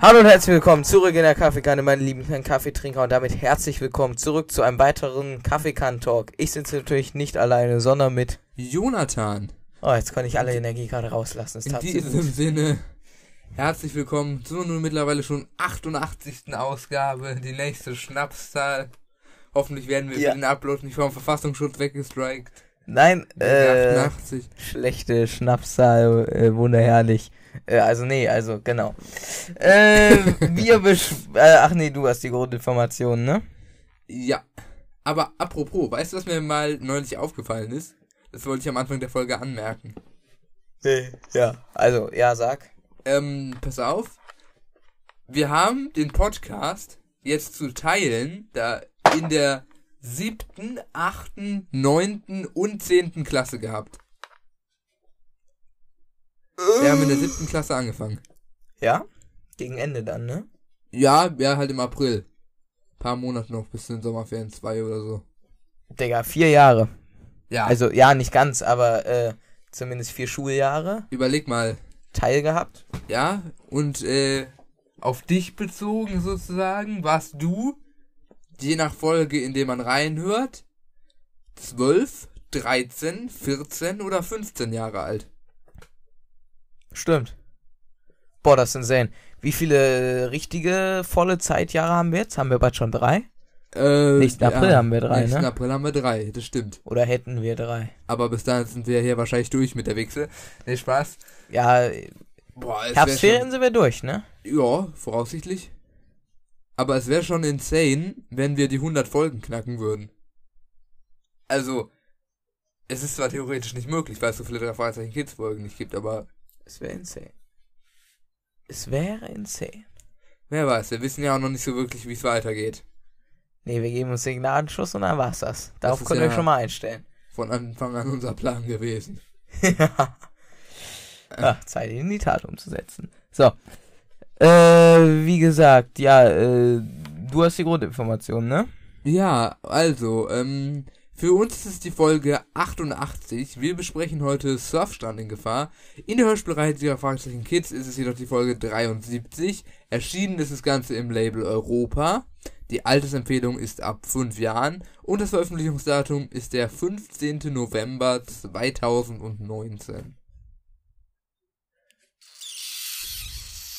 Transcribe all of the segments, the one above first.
Hallo und herzlich willkommen zurück in der Kaffeekanne, meine lieben kleinen Kaffeetrinker und damit herzlich willkommen zurück zu einem weiteren Kaffeekann-Talk. Ich sitze natürlich nicht alleine, sondern mit... Jonathan. Oh, jetzt kann ich alle Energie gerade rauslassen. Es In diesem gut. Sinne, herzlich willkommen zur nun mittlerweile schon 88. Ausgabe, die nächste Schnapszahl. Hoffentlich werden wir Ja. für den Upload nicht vom Verfassungsschutz weggestrikt. Nein, äh, 88. schlechte Schnapszahl, äh, wunderherrlich. Äh, also nee, also genau. Äh, wir besch... Äh, ach nee, du hast die Grundinformationen, ne? Ja. Aber apropos, weißt du, was mir mal neulich aufgefallen ist? Das wollte ich am Anfang der Folge anmerken. Nee. Ja. Also, ja, sag. Ähm, pass auf. Wir haben den Podcast jetzt zu teilen, da in der siebten, achten, neunten und zehnten Klasse gehabt. Wir haben in der siebten Klasse angefangen. Ja? Gegen Ende dann, ne? Ja, ja, halt im April. Paar Monate noch bis zu den Sommerferien, zwei oder so. Digga, vier Jahre. Ja, Also, ja, nicht ganz, aber äh, zumindest vier Schuljahre überleg mal. teilgehabt. Ja, und äh, auf dich bezogen sozusagen, warst du, je nach Folge, in der man reinhört, 12, 13, 14 oder 15 Jahre alt. Stimmt. Boah, das ist insane. Wie viele richtige volle Zeitjahre haben wir jetzt? Haben wir bald schon drei? Äh, Nächsten April haben wir drei, Nächsten ne? April haben wir drei, das stimmt. Oder hätten wir drei? Aber bis dahin sind wir hier wahrscheinlich durch mit der Wichse. Nee, Spaß. Ja, Boah, Herbstferien sind wir durch, ne? Ja, voraussichtlich. Aber es wäre schon insane, wenn wir die 100 Folgen knacken würden. Also, es ist zwar theoretisch nicht möglich, weil es so viele drei Fragezeichen Kids Folgen nicht gibt, aber Es wäre insane. Es wäre insane. wer weiß, wir wissen ja auch noch nicht so wirklich, wie es weitergeht. Nee, wir geben uns den Gnadenschuss und dann war's das. Darauf ist könnt ihr ja- euch schon mal einstellen. Von Anfang an unser Plan gewesen. ja. Ach, Zeit, ihn in die Tat umzusetzen. So. Äh, wie gesagt, ja, äh, du hast die Grundinformation, ne? Ja, also, ähm, für uns ist es die Folge 88. Wir besprechen heute Surfstrand in Gefahr. In der Hörspielreihe dieser Fragezeichen Kids ist es jedoch die Folge 73. Erschienen ist das Ganze im Label Europa. Die Altersempfehlung ist ab 5 Jahren und das Veröffentlichungsdatum ist der 15. November 2019.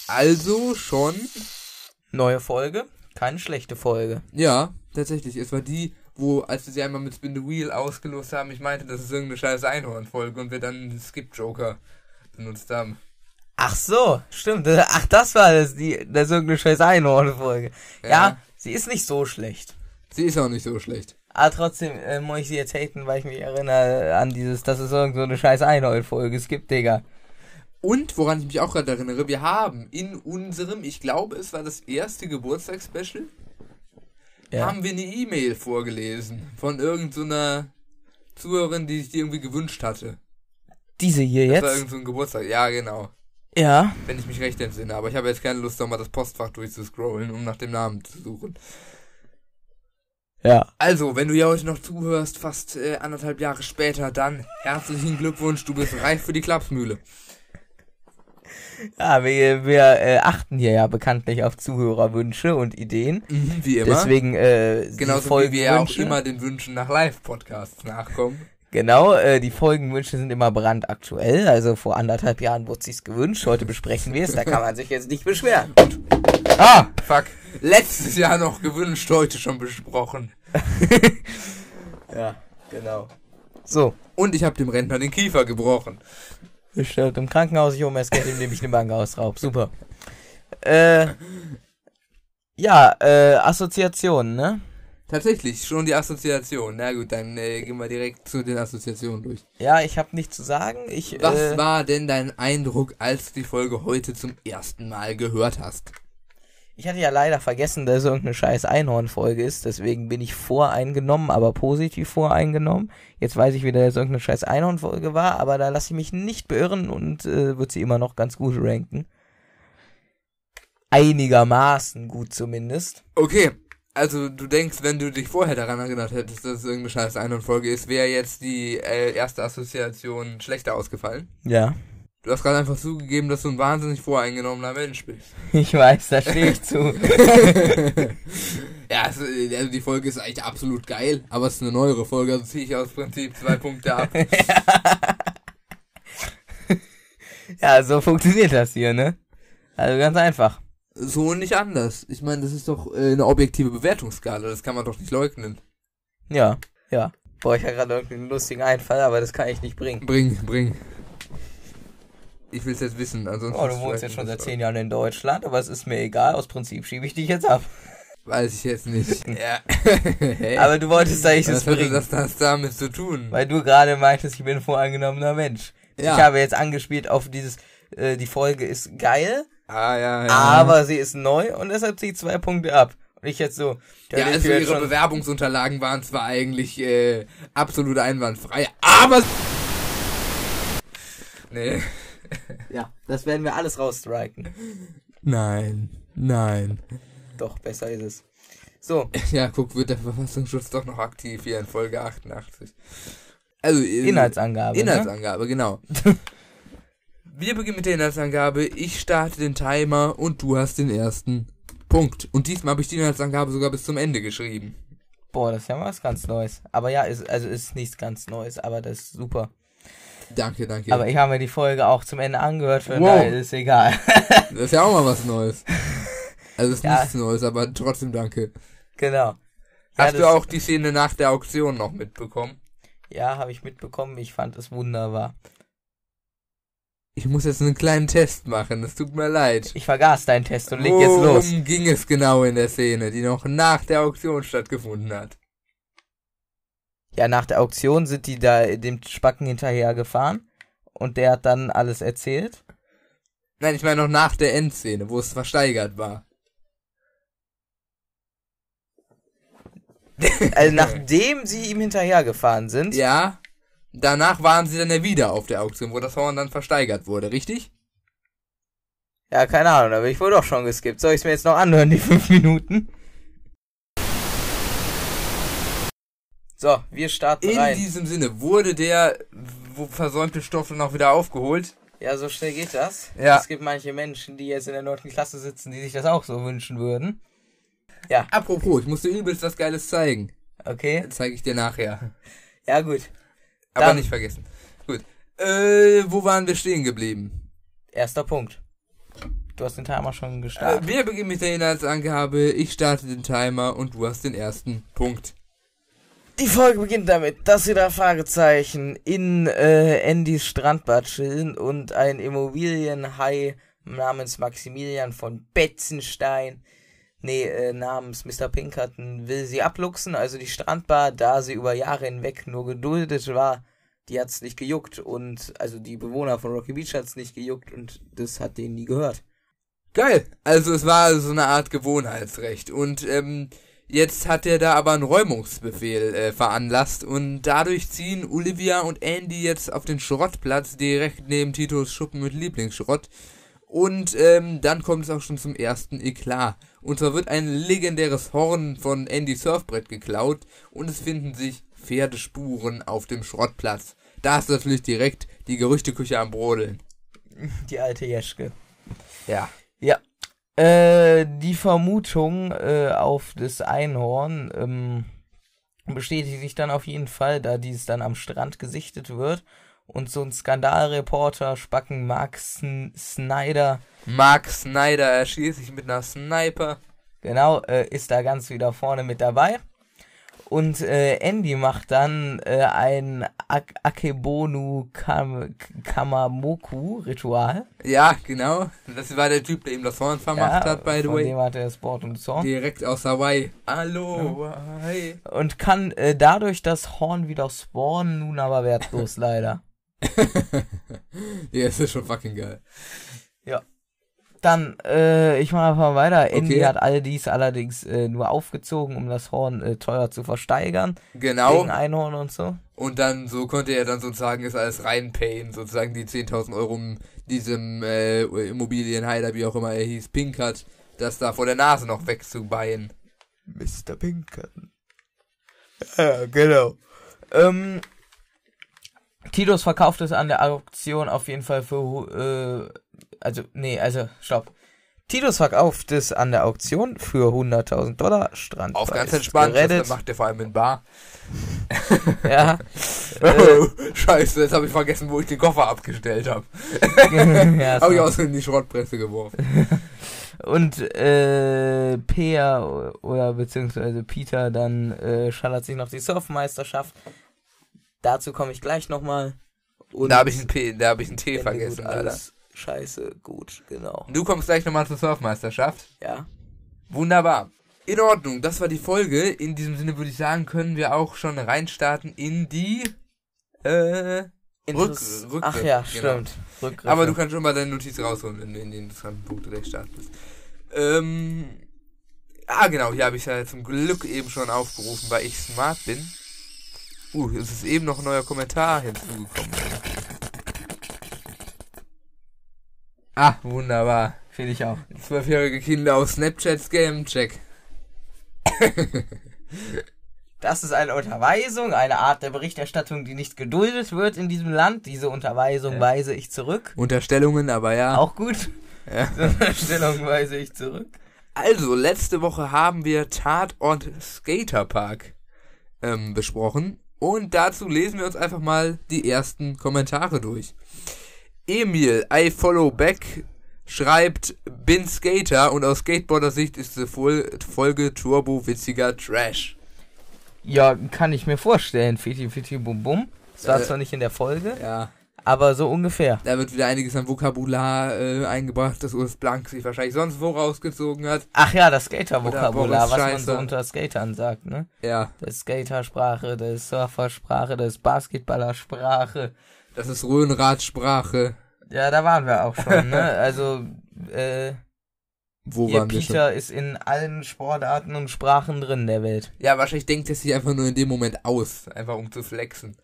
Also schon Neue Folge. Keine schlechte Folge. Ja, tatsächlich. Es war die, wo, als wir sie einmal mit Spin the Wheel ausgelost haben, ich meinte, das ist irgendeine scheiß Einhorn-Folge und wir dann einen Skip-Joker benutzt haben. Ach so, stimmt. Ach, das war das, die, das ist irgendeine scheiß Einhorn-Folge. Ja. Ja. sie ist nicht so schlecht. Sie ist auch nicht so schlecht. Aber trotzdem äh, muss ich sie jetzt haten, weil ich mich erinnere an dieses, dass es irgend so eine scheiß Einhorn-Folge es gibt, Digga. Und, woran ich mich auch gerade erinnere, wir haben in unserem, ich glaube, es war das erste Geburtstagsspecial, Ja. haben wir eine E-Mail vorgelesen von irgendeiner Zuhörerin, die sich die irgendwie gewünscht hatte. Diese hier Das war jetzt? irgend so ein Geburtstag. Ja, genau. Ja. Wenn ich mich recht entsinne. Aber ich habe jetzt keine Lust, nochmal das Postfach durchzuscrollen, um nach dem Namen zu suchen. Ja. Also, wenn du ja heute noch zuhörst, fast äh, anderthalb Jahre später, dann herzlichen Glückwunsch, du bist reif für die Klapsmühle. Ja, wir, wir äh, achten hier ja bekanntlich auf Zuhörerwünsche und Ideen. Mhm, wie immer. Deswegen, äh, Genauso wie wir ja auch immer den Wünschen nach Live-Podcasts nachkommen. Genau, äh, die Folgenwünsche sind immer brandaktuell. Also vor anderthalb Jahren wurde sich's gewünscht. Heute besprechen wir es. Da kann man sich jetzt nicht beschweren. Ah, fuck. Letztes Jahr noch gewünscht, heute schon besprochen. Ja, genau. So. Und ich habe dem Rentner den Kiefer gebrochen. Bestellt im Krankenhaus, ich hole das Geld, indem ich eine Bank ausraub. Super. Äh, ja, äh, Assoziationen, ne? Tatsächlich, schon die Assoziation. Na gut, dann äh, gehen wir direkt zu den Assoziationen durch. Ja, ich habe nichts zu sagen. Ich, Was äh, war denn dein Eindruck, als du die Folge heute zum ersten Mal gehört hast? Ich hatte ja leider vergessen, dass es irgendeine scheiß Einhorn-Folge ist. Deswegen bin ich voreingenommen, aber positiv voreingenommen. Jetzt weiß ich wieder, dass es irgendeine scheiß Einhorn-Folge war, aber da lasse ich mich nicht beirren und äh, wird sie immer noch ganz gut ranken. Einigermaßen gut zumindest. Okay, also du denkst, wenn du dich vorher daran erinnert hättest, dass es irgendeine scheiß Einhorn-Folge ist, wäre jetzt die äh, erste Assoziation schlechter ausgefallen? Ja. Du hast gerade einfach zugegeben, dass du ein wahnsinnig voreingenommener Mensch bist. Ich weiß, da stehe ich zu. ja, also, die Folge ist eigentlich absolut geil, aber es ist eine neuere Folge, also ziehe ich aus Prinzip zwei Punkte ab. ja, so funktioniert das hier, ne? Also ganz einfach. So und nicht anders. Ich meine, das ist doch äh, eine objektive Bewertungsskala, das kann man doch nicht leugnen. Ja, ja. Boah, ich habe gerade irgendeinen lustigen Einfall, aber das kann ich nicht bringen. Bring, bring. Ich will es jetzt wissen, ansonsten. Oh, du wohnst jetzt schon seit zehn Jahren in Deutschland, aber es ist mir egal. Aus Prinzip schiebe ich dich jetzt ab. Weiß ich jetzt nicht. ja. hey. Aber du wolltest eigentlich bringen. Was hat das damit zu tun? Weil du gerade meintest, ich bin ein voreingenommener Mensch. Ja. Ich habe jetzt angespielt auf dieses, äh, die Folge ist geil. Ah, ja, ja. Aber sie ist neu und deshalb ziehe ich zwei Punkte ab. Und ich jetzt so. Ja, also ihre Bewerbungsunterlagen waren zwar eigentlich äh, absolut einwandfrei, aber. Nee. Ja, das werden wir alles rausstriken. Nein, nein. Doch, besser ist es. So. Ja, guck, wird der Verfassungsschutz doch noch aktiv hier in Folge 88. Also, äh, Inhaltsangabe. Ne? Inhaltsangabe, ne? genau. wir beginnen mit der Inhaltsangabe. Ich starte den Timer und du hast den ersten Punkt. Und diesmal habe ich die Inhaltsangabe sogar bis zum Ende geschrieben. Boah, das ist ja was ganz Neues. Aber ja, ist, also ist nichts ganz Neues, aber das ist super. Danke, danke. Aber ich habe mir die Folge auch zum Ende angehört, von wow. daher ist egal. das ist ja auch mal was Neues. Also ist ja. nichts Neues, aber trotzdem danke. Genau. Hast ja, du auch die Szene nach der Auktion noch mitbekommen? Ja, habe ich mitbekommen. Ich fand es wunderbar. Ich muss jetzt einen kleinen Test machen, es tut mir leid. Ich vergaß deinen Test und leg jetzt los. Worum ging es genau in der Szene, die noch nach der Auktion stattgefunden hat? Ja, nach der Auktion sind die da dem Spacken hinterher gefahren und der hat dann alles erzählt. Nein, ich meine noch nach der Endszene, wo es versteigert war. also nachdem sie ihm hinterhergefahren sind. Ja. Danach waren sie dann ja wieder auf der Auktion, wo das Horn dann versteigert wurde, richtig? Ja, keine Ahnung, da bin ich wohl doch schon geskippt. Soll ich es mir jetzt noch anhören, die fünf Minuten? So, wir starten In rein. In diesem Sinne, wurde der versäumte Stoff noch wieder aufgeholt? Ja, so schnell geht das. Ja. Es gibt manche Menschen, die jetzt in der 9. Klasse sitzen, die sich das auch so wünschen würden. Ja. Apropos, ich musste übelst was Geiles zeigen. Okay. Zeige ich dir nachher. Ja, gut. Aber Dann. nicht vergessen. Gut. Äh, wo waren wir stehen geblieben? Erster Punkt. Du hast den Timer schon gestartet. Äh, wir beginnen mit der Inhaltsangabe. Ich starte den Timer und du hast den ersten Punkt. Die Folge beginnt damit, dass sie da Fragezeichen in äh, Andys Strandbad chillen und ein Immobilienhai namens Maximilian von Betzenstein, nee, äh, namens Mr. Pinkerton, will sie abluchsen, also die Strandbar, da sie über Jahre hinweg nur geduldet war, die hat's nicht gejuckt und, also die Bewohner von Rocky Beach hat's nicht gejuckt und das hat denen nie gehört. Geil, also es war so eine Art Gewohnheitsrecht und, ähm, Jetzt hat er da aber einen Räumungsbefehl äh, veranlasst und dadurch ziehen Olivia und Andy jetzt auf den Schrottplatz direkt neben Titos Schuppen mit Lieblingsschrott. Und ähm, dann kommt es auch schon zum ersten Eklat. Und zwar wird ein legendäres Horn von Andy Surfbrett geklaut und es finden sich Pferdespuren auf dem Schrottplatz. Da ist natürlich direkt die Gerüchteküche am Brodeln. Die alte Jeschke. Ja. Ja, äh, die Vermutung äh, auf das Einhorn ähm, bestätigt sich dann auf jeden Fall, da dies dann am Strand gesichtet wird. Und so ein Skandalreporter, Spacken Mark Sn Snyder. Mark Snyder erschießt sich mit einer Sniper. Genau, äh, ist da ganz wieder vorne mit dabei. Und äh, Andy macht dann äh, ein Ak Akebonu Kam Kamamoku-Ritual. Ja, genau. Das war der Typ, der ihm das Horn vermacht ja, hat, by the way. Dem hat er Sport und Zorn. Direkt aus Hawaii. Hallo, ja. hi. Und kann äh, dadurch das Horn wieder spawnen, nun aber wertlos leider. ja, es ist schon fucking geil. Ja. Dann, äh, ich mache einfach weiter. Okay. Andy hat all dies allerdings äh, nur aufgezogen, um das Horn äh, teuer zu versteigern. Genau. Wegen Einhorn und so. Und dann, so konnte er dann sozusagen es alles reinpayen, sozusagen die 10.000 Euro um diesem äh, Immobilienheider, wie auch immer er hieß, Pinkert, das da vor der Nase noch wegzubeien. Mr. Pinkert. Ja, genau. Ähm, Titus verkauft es an der Auktion auf jeden Fall für, äh, also, nee, also, stopp. Titus verkauft es an der Auktion für 100.000 Dollar. Strand Auf ganz entspannt, gerettet. das macht der vor allem in Bar. Ja. Oh, scheiße, jetzt habe ich vergessen, wo ich den Koffer abgestellt habe. ja, Habe ich so. aus in die Schrottpresse geworfen. Und äh, Peer oder beziehungsweise Peter dann äh, schallert sich noch die Surfmeisterschaft. Dazu komme ich gleich nochmal. Und da habe ich einen P, da habe ich einen T vergessen, Alter. alles Scheiße, gut, genau. Du kommst gleich nochmal zur Surfmeisterschaft. Ja. Wunderbar. In Ordnung, das war die Folge. In diesem Sinne würde ich sagen, können wir auch schon reinstarten in die äh, Interess- Rück, Ach ja, genau. stimmt. Rückgriffe. Aber du kannst schon mal deine Notiz rausholen, wenn du in den interessanten Punkte gleich starten bist. Ähm, ah, genau, hier habe ich ja zum Glück eben schon aufgerufen, weil ich smart bin. Uh, es ist eben noch ein neuer Kommentar hinzugekommen. Ah, wunderbar. Finde ich auch. Zwölfjährige Kinder auf Snapchat Scam Check. Das ist eine Unterweisung, eine Art der Berichterstattung, die nicht geduldet wird in diesem Land. Diese Unterweisung Ja. weise ich zurück. Unterstellungen, aber ja. Auch gut. ja. Diese Unterstellung weise ich zurück. Also, letzte Woche haben wir Tatort Skaterpark ähm, besprochen. Und dazu lesen wir uns einfach mal die ersten Kommentare durch. Emil, I follow back, schreibt, bin Skater und aus Skateboarder-Sicht ist die Fol Folge Turbo witziger Trash. Ja, kann ich mir vorstellen. Fiti, fiti, bum, bum. Das war Äh, zwar nicht in der Folge, Ja, aber so ungefähr. da wird wieder einiges an Vokabular äh, eingebracht, das Urs Blank sich wahrscheinlich sonst wo rausgezogen hat. Ach ja, das Skater-Vokabular, was man so unter Skatern sagt, ne? Ja, Das ist Skatersprache, das ist Surfersprache, das ist Basketballersprache. Das ist Röhnradsprache. Ja, da waren wir auch schon, ne? Also, äh, Wo ihr waren wir schon? Peter ist in allen Sportarten und Sprachen drin der Welt. Ja, wahrscheinlich denkt er sich einfach nur in dem Moment aus, einfach um zu flexen.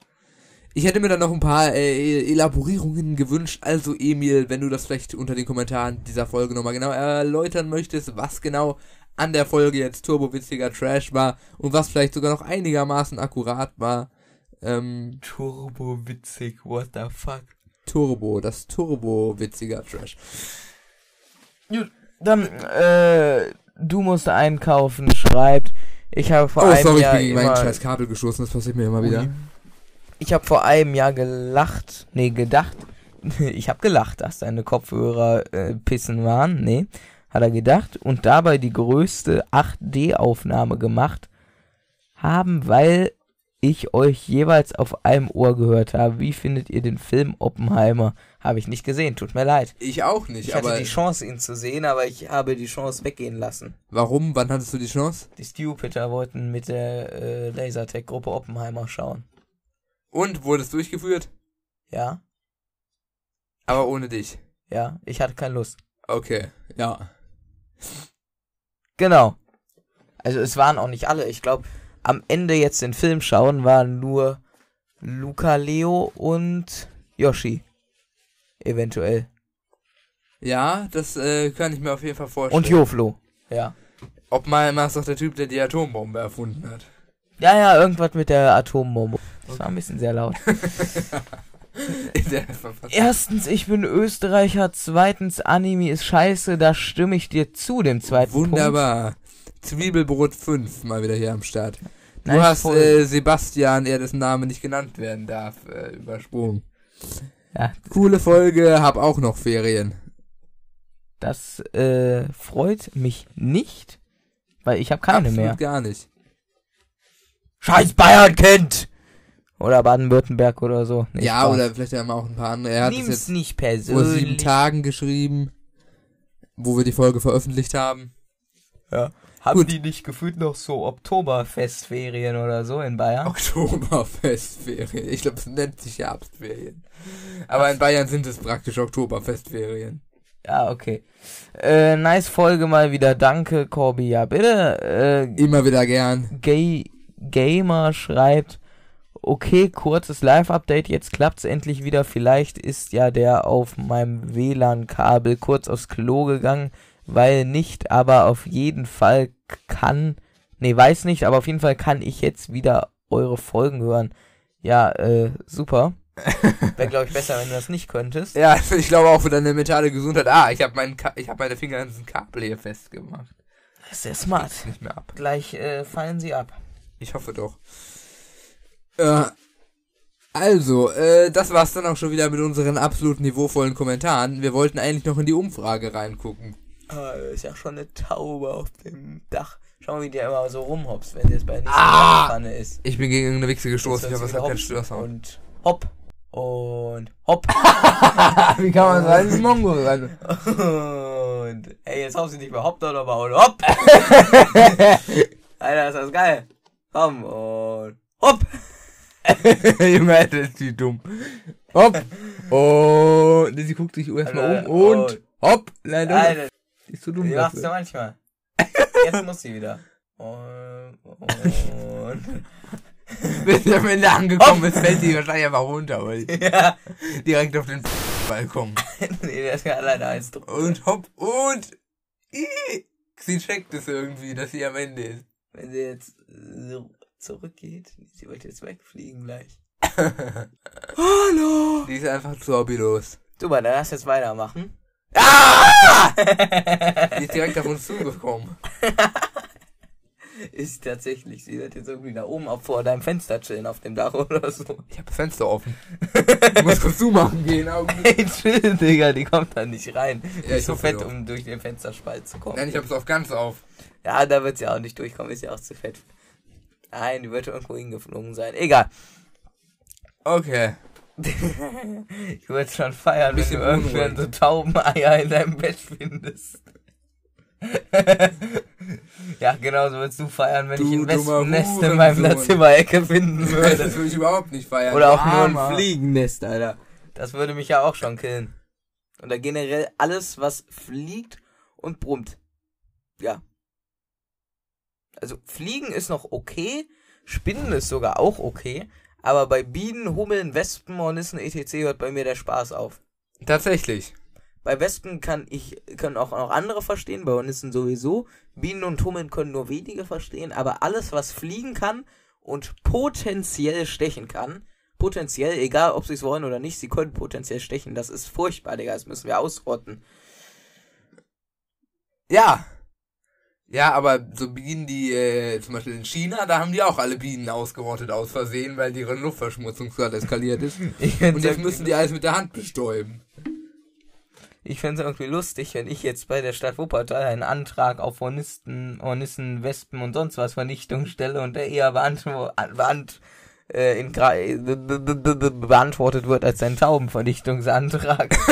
Ich hätte mir dann noch ein paar äh, Elaborierungen gewünscht. Also Emil, wenn du das vielleicht unter den Kommentaren dieser Folge nochmal genau erläutern möchtest, was genau an der Folge jetzt turbowitziger Trash war und was vielleicht sogar noch einigermaßen akkurat war. Ähm, Turbo witzig, what the fuck. Turbo, das turbowitziger Trash. Gut, dann, äh, du musst einkaufen, schreibt. Ich habe vor oh, einem sorry, ich Jahr bin gegen mein scheiß Kabel gestoßen, das passiert mir immer wieder. Ui. Ich habe vor einem Jahr gelacht, nee, gedacht. Ich habe gelacht, dass deine Kopfhörer äh, pissen waren. Nee, hat er gedacht. Und dabei die größte 8D-Aufnahme gemacht haben, weil ich euch jeweils auf einem Ohr gehört habe. Wie findet ihr den Film Oppenheimer? Habe ich nicht gesehen, tut mir leid. Ich auch nicht, Ich hatte die Chance, ihn zu sehen, aber ich habe die Chance weggehen lassen. warum? Wann hattest du die Chance? Die Stupiter wollten mit der äh, Lasertech-Gruppe Oppenheimer schauen. Und wurde es durchgeführt? Ja, Aber ohne dich. ja, ich hatte keine Lust. Okay, ja. Genau. Also es waren auch nicht alle. Ich glaube, am Ende jetzt den Film schauen waren nur Luca Leo und Yoshi. Eventuell. Ja, das äh, kann ich mir auf jeden Fall vorstellen. Und Joflo. Ja. Ob mal ist doch der Typ, der die Atombombe erfunden hat. Ja, ja, irgendwas mit der Atombombe. Das war ein bisschen sehr laut. Erstens, ich bin Österreicher. Zweitens, Anime ist scheiße. Da stimme ich dir zu, dem zweiten Wunderbar. Zwiebelbrot 5 mal wieder hier am Start. Du Nice hast äh, Sebastian, er dessen Name nicht genannt werden darf, äh, übersprungen. Ja, Coole Folge, hab auch noch Ferien. das äh, freut mich nicht, weil ich habe keine Absolut mehr. gar nicht. Scheiß Bayern-Kind! Oder Baden-Württemberg oder so. Nee, ja, Spaß. oder vielleicht haben wir auch ein paar andere. Er hat es jetzt nicht vor sieben persönlich. Tagen geschrieben, wo wir die Folge veröffentlicht haben. Haben Gut. die nicht gefühlt noch so Oktoberfestferien oder so in Bayern? Oktoberfestferien. Ich glaube, es nennt sich Herbstferien. Aber in Bayern sind es praktisch Oktoberfestferien. Ja, okay. Äh, nice Folge mal wieder. Danke, Corby. Ja, bitte. Äh, Immer wieder gern. Gay Gamer schreibt, okay, kurzes Live-Update, jetzt klappt's endlich wieder. Vielleicht ist ja der auf meinem WLAN-Kabel kurz aufs Klo gegangen, weil nicht, aber auf jeden Fall kann, nee, weiß nicht, aber auf jeden Fall kann ich jetzt wieder eure Folgen hören. Ja, äh, super. Wäre, glaube ich, besser, wenn du das nicht könntest. Ja, also ich glaube auch für deine mentale Gesundheit. Ah, ich habe mein Ka ich habe meine Finger an diesem Kabel hier festgemacht. Das ist sehr smart. Nicht mehr ab. Gleich äh, fallen sie ab. Ich hoffe doch. Äh, also, äh, das war's dann auch schon wieder mit unseren absolut niveauvollen Kommentaren. Wir wollten eigentlich noch in die Umfrage reingucken. Ah, ist ja schon eine Taube auf dem Dach. Schau mal, wie der immer so rumhoppst, wenn das bei nicht Ah! Pfanne ist. Ich bin gegen eine Wichse gestoßen, ich Ist das es hat keinen Störsound. Und hopp. Und hopp. Wie kann man sein? Ein Mongo rein. Und ey, jetzt hopp sie nicht mehr hopp dort aber hopp. Alter, ist das geil. Komm und hopp. Junge, Alter, ist die dumm. Hopp. Und sie guckt sich erstmal um und und- hopp. Nein, doch. Alter, Ist so dumm. die macht's ja dafür. manchmal. Jetzt muss sie wieder. Und, und Wenn sie am Ende angekommen ist, fällt sie wahrscheinlich einfach runter, weil ja. direkt auf den Balkon. nee, der ist ja alleine eins drunter. Und hopp und sie checkt es irgendwie, dass sie am Ende ist. Wenn sie jetzt so zurückgeht, sie wird jetzt wegfliegen gleich. Hallo! Die ist einfach zu hobbylos. Super, dann lass jetzt weitermachen. Ah! Die ist direkt auf uns zugekommen. Ist tatsächlich, sie wird jetzt irgendwie da oben auf vor deinem Fenster chillen auf dem Dach oder so. Ich habe das Fenster offen. Ich muss kurz zumachen gehen. Augenblick. Ey, chill, Digga, die kommt da nicht rein. Die Ja, ist ich so fett, um durch den Fensterspalt zu kommen. Nein, ich habe es auf ganz auf. Ja, da wird sie auch nicht durchkommen, ist ja auch zu fett. Nein, die wird irgendwo hingeflogen sein. Egal. Okay. Ich würde schon feiern, wenn Bisschen du irgendwann so Taubeneier in deinem Bett findest. ja, genauso würdest du feiern, wenn Du ich ein Wespennest in meinem Hurensohn. Zimmerecke finden Das würde. würde ich überhaupt nicht feiern. Oder auch nur Armer. ein Fliegennest, Alter. Das würde mich ja auch schon killen. Oder generell alles, was fliegt und brummt. Ja. Also Fliegen ist noch okay, Spinnen ist sogar auch okay, aber bei Bienen, Hummeln, Wespen, Hornissen, etc. hört bei mir der Spaß auf. Tatsächlich. Bei Wespen kann ich, können auch noch andere verstehen, bei Hornissen sowieso. Bienen und Hummeln können nur wenige verstehen, aber alles, was fliegen kann und potenziell stechen kann, potenziell, egal ob sie es wollen oder nicht, sie können potenziell stechen, das ist furchtbar, Digga, das müssen wir ausrotten. Ja. Ja, aber so Bienen, die äh, zum Beispiel in China, da haben die auch alle Bienen ausgerottet aus Versehen, weil deren Luftverschmutzung gerade eskaliert ist. Und jetzt müssen die alles mit der Hand bestäuben. Ich fände es irgendwie lustig, wenn ich jetzt bei der Stadt Wuppertal einen Antrag auf Hornisten, Hornissen, Wespen und sonst was Vernichtung stelle und der eher beant äh, in beantwortet wird als ein Taubenvernichtungsantrag.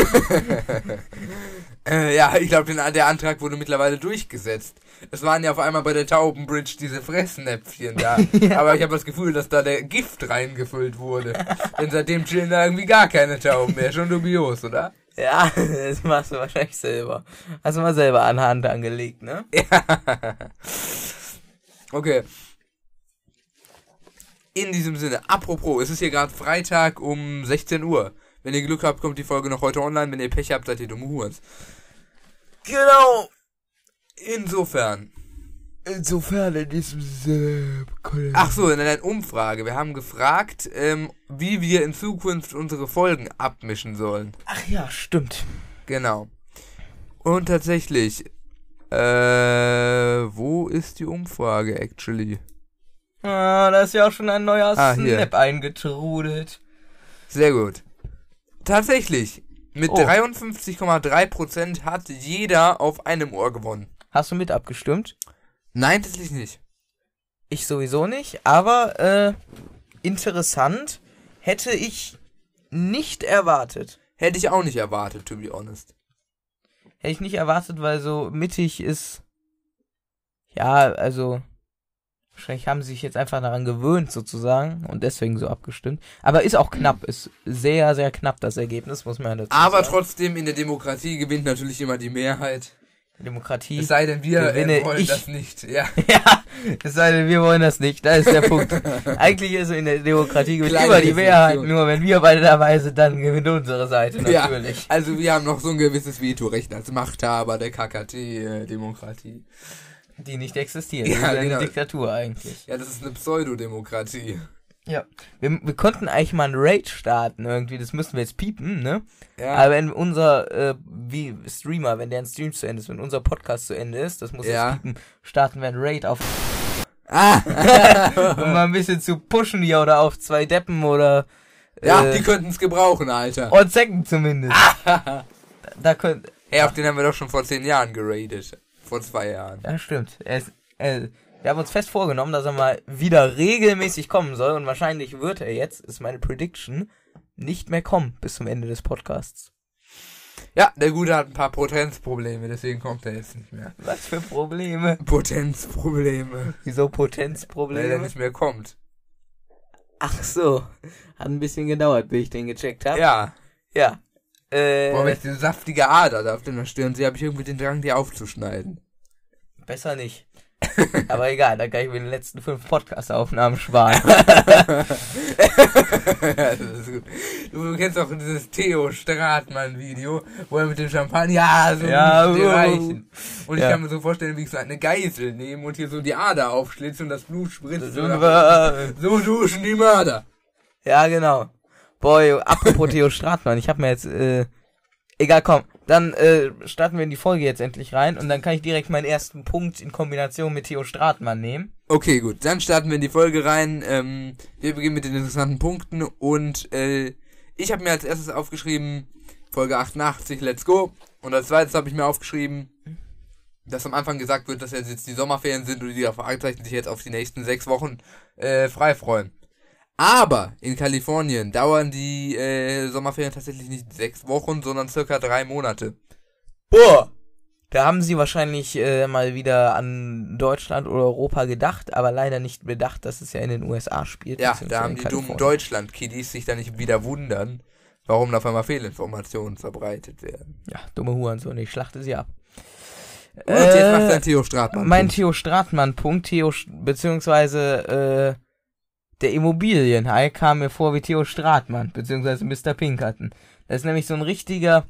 Äh, ja, ich glaube, der Antrag wurde mittlerweile durchgesetzt. Es waren ja auf einmal bei der Taubenbridge diese Fressnäpfchen da. Aber ich habe das Gefühl, dass da der Gift reingefüllt wurde. Denn seitdem chillen da irgendwie gar keine Tauben mehr. Schon dubios, oder? ja, das machst du wahrscheinlich selber. Hast du mal selber an Hand angelegt, ne? Okay. In diesem Sinne, apropos, es ist hier gerade Freitag um 16 Uhr. Wenn ihr Glück habt, kommt die Folge noch heute online. Wenn ihr Pech habt, seid ihr dumme Hurens. Genau. Insofern. Insofern in diesem Sinne. Ach so, in einer Umfrage. Wir haben gefragt, ähm, wie wir in Zukunft unsere Folgen abmischen sollen. Ach ja, stimmt. Genau. Und tatsächlich, äh, wo ist die Umfrage, actually? Ah, da ist ja auch schon ein neuer Ah, hier. Snap eingetrudelt. Sehr gut. Tatsächlich, mit Oh. 53,3% hat jeder auf einem Ohr gewonnen. Hast du mit abgestimmt? Nein, tatsächlich nicht. Ich sowieso nicht, aber äh, interessant hätte ich nicht erwartet. Hätte ich auch nicht erwartet, to be honest. Hätte ich nicht erwartet, weil so mittig ist. Ja, also. Wahrscheinlich haben sie sich jetzt einfach daran gewöhnt, sozusagen, und deswegen so abgestimmt. Aber ist auch knapp, ist sehr, sehr knapp das Ergebnis, muss man ja dazu Aber sagen. trotzdem, in der Demokratie gewinnt natürlich immer die Mehrheit. Demokratie. Es sei denn, wir Gewinne äh, wollen ich. das nicht. Ja. ja, es sei denn, wir wollen das nicht. Da ist der Punkt. Eigentlich ist in der Demokratie gewinnt immer die Mehrheit. Nur wenn wir beide dabei sind, dann gewinnt unsere Seite ja. natürlich. Also wir haben noch so ein gewisses Vetorecht als Machthaber der KKT-Demokratie. Die nicht existiert. Ja, das ist eine genau. Diktatur eigentlich. Ja, das ist eine Pseudodemokratie. Ja. Wir, wir konnten eigentlich mal ein Raid starten irgendwie, das müssen wir jetzt piepen, ne? Ja. Aber wenn unser, äh, wie Streamer, wenn der ein Stream zu Ende ist, wenn unser Podcast zu Ende ist, das muss Ja. jetzt piepen, starten wir ein Raid auf, ah. um mal ein bisschen zu pushen hier oder auf zwei Deppen oder, ja, äh, die könnten es gebrauchen, Alter. und Zecken zumindest. da, da könnt, Hey, auf den haben wir doch schon vor zehn Jahren geradet. Vor zwei Jahren. ja stimmt. Er ist, äh, wir haben uns fest vorgenommen, dass er mal wieder regelmäßig kommen soll und wahrscheinlich wird er jetzt, ist meine Prediction, nicht mehr kommen bis zum Ende des Podcasts. Ja, der Gute hat ein paar Potenzprobleme, deswegen kommt er jetzt nicht mehr. Was für Probleme? Potenzprobleme. Wieso Weil er Potenzprobleme? nicht mehr kommt. Ach so. Hat ein bisschen gedauert, bis ich den gecheckt habe. Ja. Ja. Äh, Boah, ich diese saftige Ader da auf deiner Stirn sehe, habe ich irgendwie den Drang, die aufzuschneiden. besser nicht. Aber egal, dann kann ich mir die letzten fünf Podcast-Aufnahmen sparen. ja. Du, kennst auch dieses Theo Stratmann-Video, wo er mit dem Champagner, ja, so Ja, uh. reichen. Und ich Ja. kann mir so vorstellen, wie ich so eine Geisel nehme und hier so die Ader aufschlitze und das Blut spritzt. so, ja, duschen die Mörder. genau. Boy, apropos Theo Stratmann, ich habe mir jetzt, äh, egal, komm, dann äh, starten wir in die Folge jetzt endlich rein und dann kann ich direkt meinen ersten Punkt in Kombination mit Theo Stratmann nehmen. Okay, gut. Dann starten wir in die Folge rein. Ähm, wir beginnen mit den interessanten Punkten und äh, ich habe mir als erstes aufgeschrieben Folge 88, let's go. Und als zweites habe ich mir aufgeschrieben, dass am Anfang gesagt wird, dass jetzt die Sommerferien sind und die Fragezeichen sich jetzt auf die nächsten sechs Wochen äh, frei freuen. Aber in Kalifornien dauern die äh, Sommerferien tatsächlich nicht sechs Wochen, sondern circa drei Monate. Boah! Da haben sie wahrscheinlich äh, mal wieder an Deutschland oder Europa gedacht, aber leider nicht bedacht, dass es ja in den USA spielt. Ja, da haben die dummen. Deutschland-Kiddies sich dann nicht wieder wundern, warum da auf einmal Fehlinformationen verbreitet werden. Ja, dumme Hurensohn, ich schlachte sie ab. Und jetzt Äh, macht sein Theo Stratmann. Mein Theo Stratmann-Punkt, Theo, beziehungsweise, äh, der Immobilienhai kam mir vor wie Theo Stratmann, beziehungsweise Mr. Pinkerton. Das ist nämlich so ein richtiger,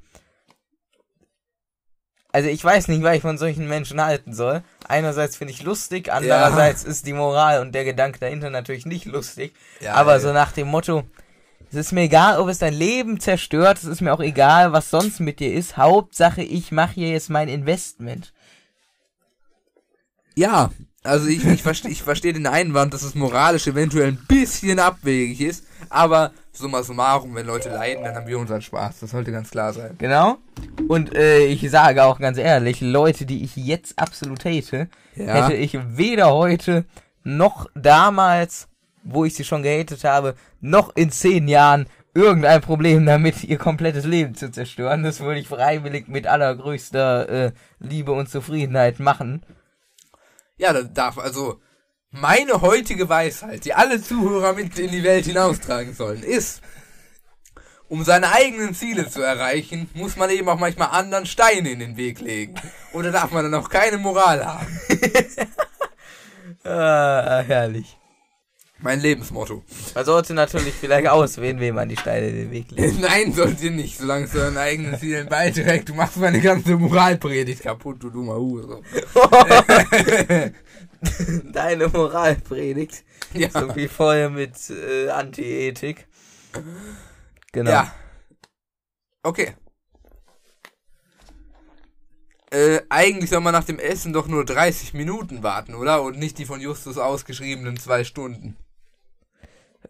also ich weiß nicht, was ich von solchen Menschen halten soll. Einerseits finde ich lustig, andererseits ist die Moral und der Gedanke dahinter natürlich nicht lustig. Ja, aber ey. so nach dem Motto, es ist mir egal, ob es dein Leben zerstört, es ist mir auch egal, was sonst mit dir ist. Hauptsache, ich mache hier jetzt mein Investment. Ja, also ich, ich verstehe ich versteh den Einwand, dass es moralisch eventuell ein bisschen abwegig ist, aber summa summarum, wenn Leute leiden, dann haben wir unseren Spaß. Das sollte ganz klar sein. Genau. Und äh, ich sage auch ganz ehrlich, Leute, die ich jetzt absolut hate, Ja. hätte ich weder heute noch damals, wo ich sie schon gehatet habe, noch in zehn Jahren irgendein Problem damit, ihr komplettes Leben zu zerstören. Das würde ich freiwillig mit allergrößter äh, Liebe und Zufriedenheit machen. Ja, das darf, also, meine heutige Weisheit, die alle Zuhörer mit in die Welt hinaustragen sollen, ist, um seine eigenen Ziele zu erreichen, muss man eben auch manchmal anderen Steine in den Weg legen. Oder darf man dann auch keine Moral haben. Ah, herrlich. Mein Lebensmotto. Man sollte natürlich vielleicht auswählen, wem man die Steine in den Weg legt. Nein, sollt ihr nicht, solange es zu deinen eigenen Zielen beiträgt. Du machst meine ganze Moralpredigt kaputt, du dummer Hure. Deine Moralpredigt. Ja. So wie vorher mit äh, Antiethik. Genau. Ja. Okay. Äh, eigentlich soll man nach dem Essen doch nur 30 Minuten warten, oder? Und nicht die von Justus ausgeschriebenen zwei Stunden.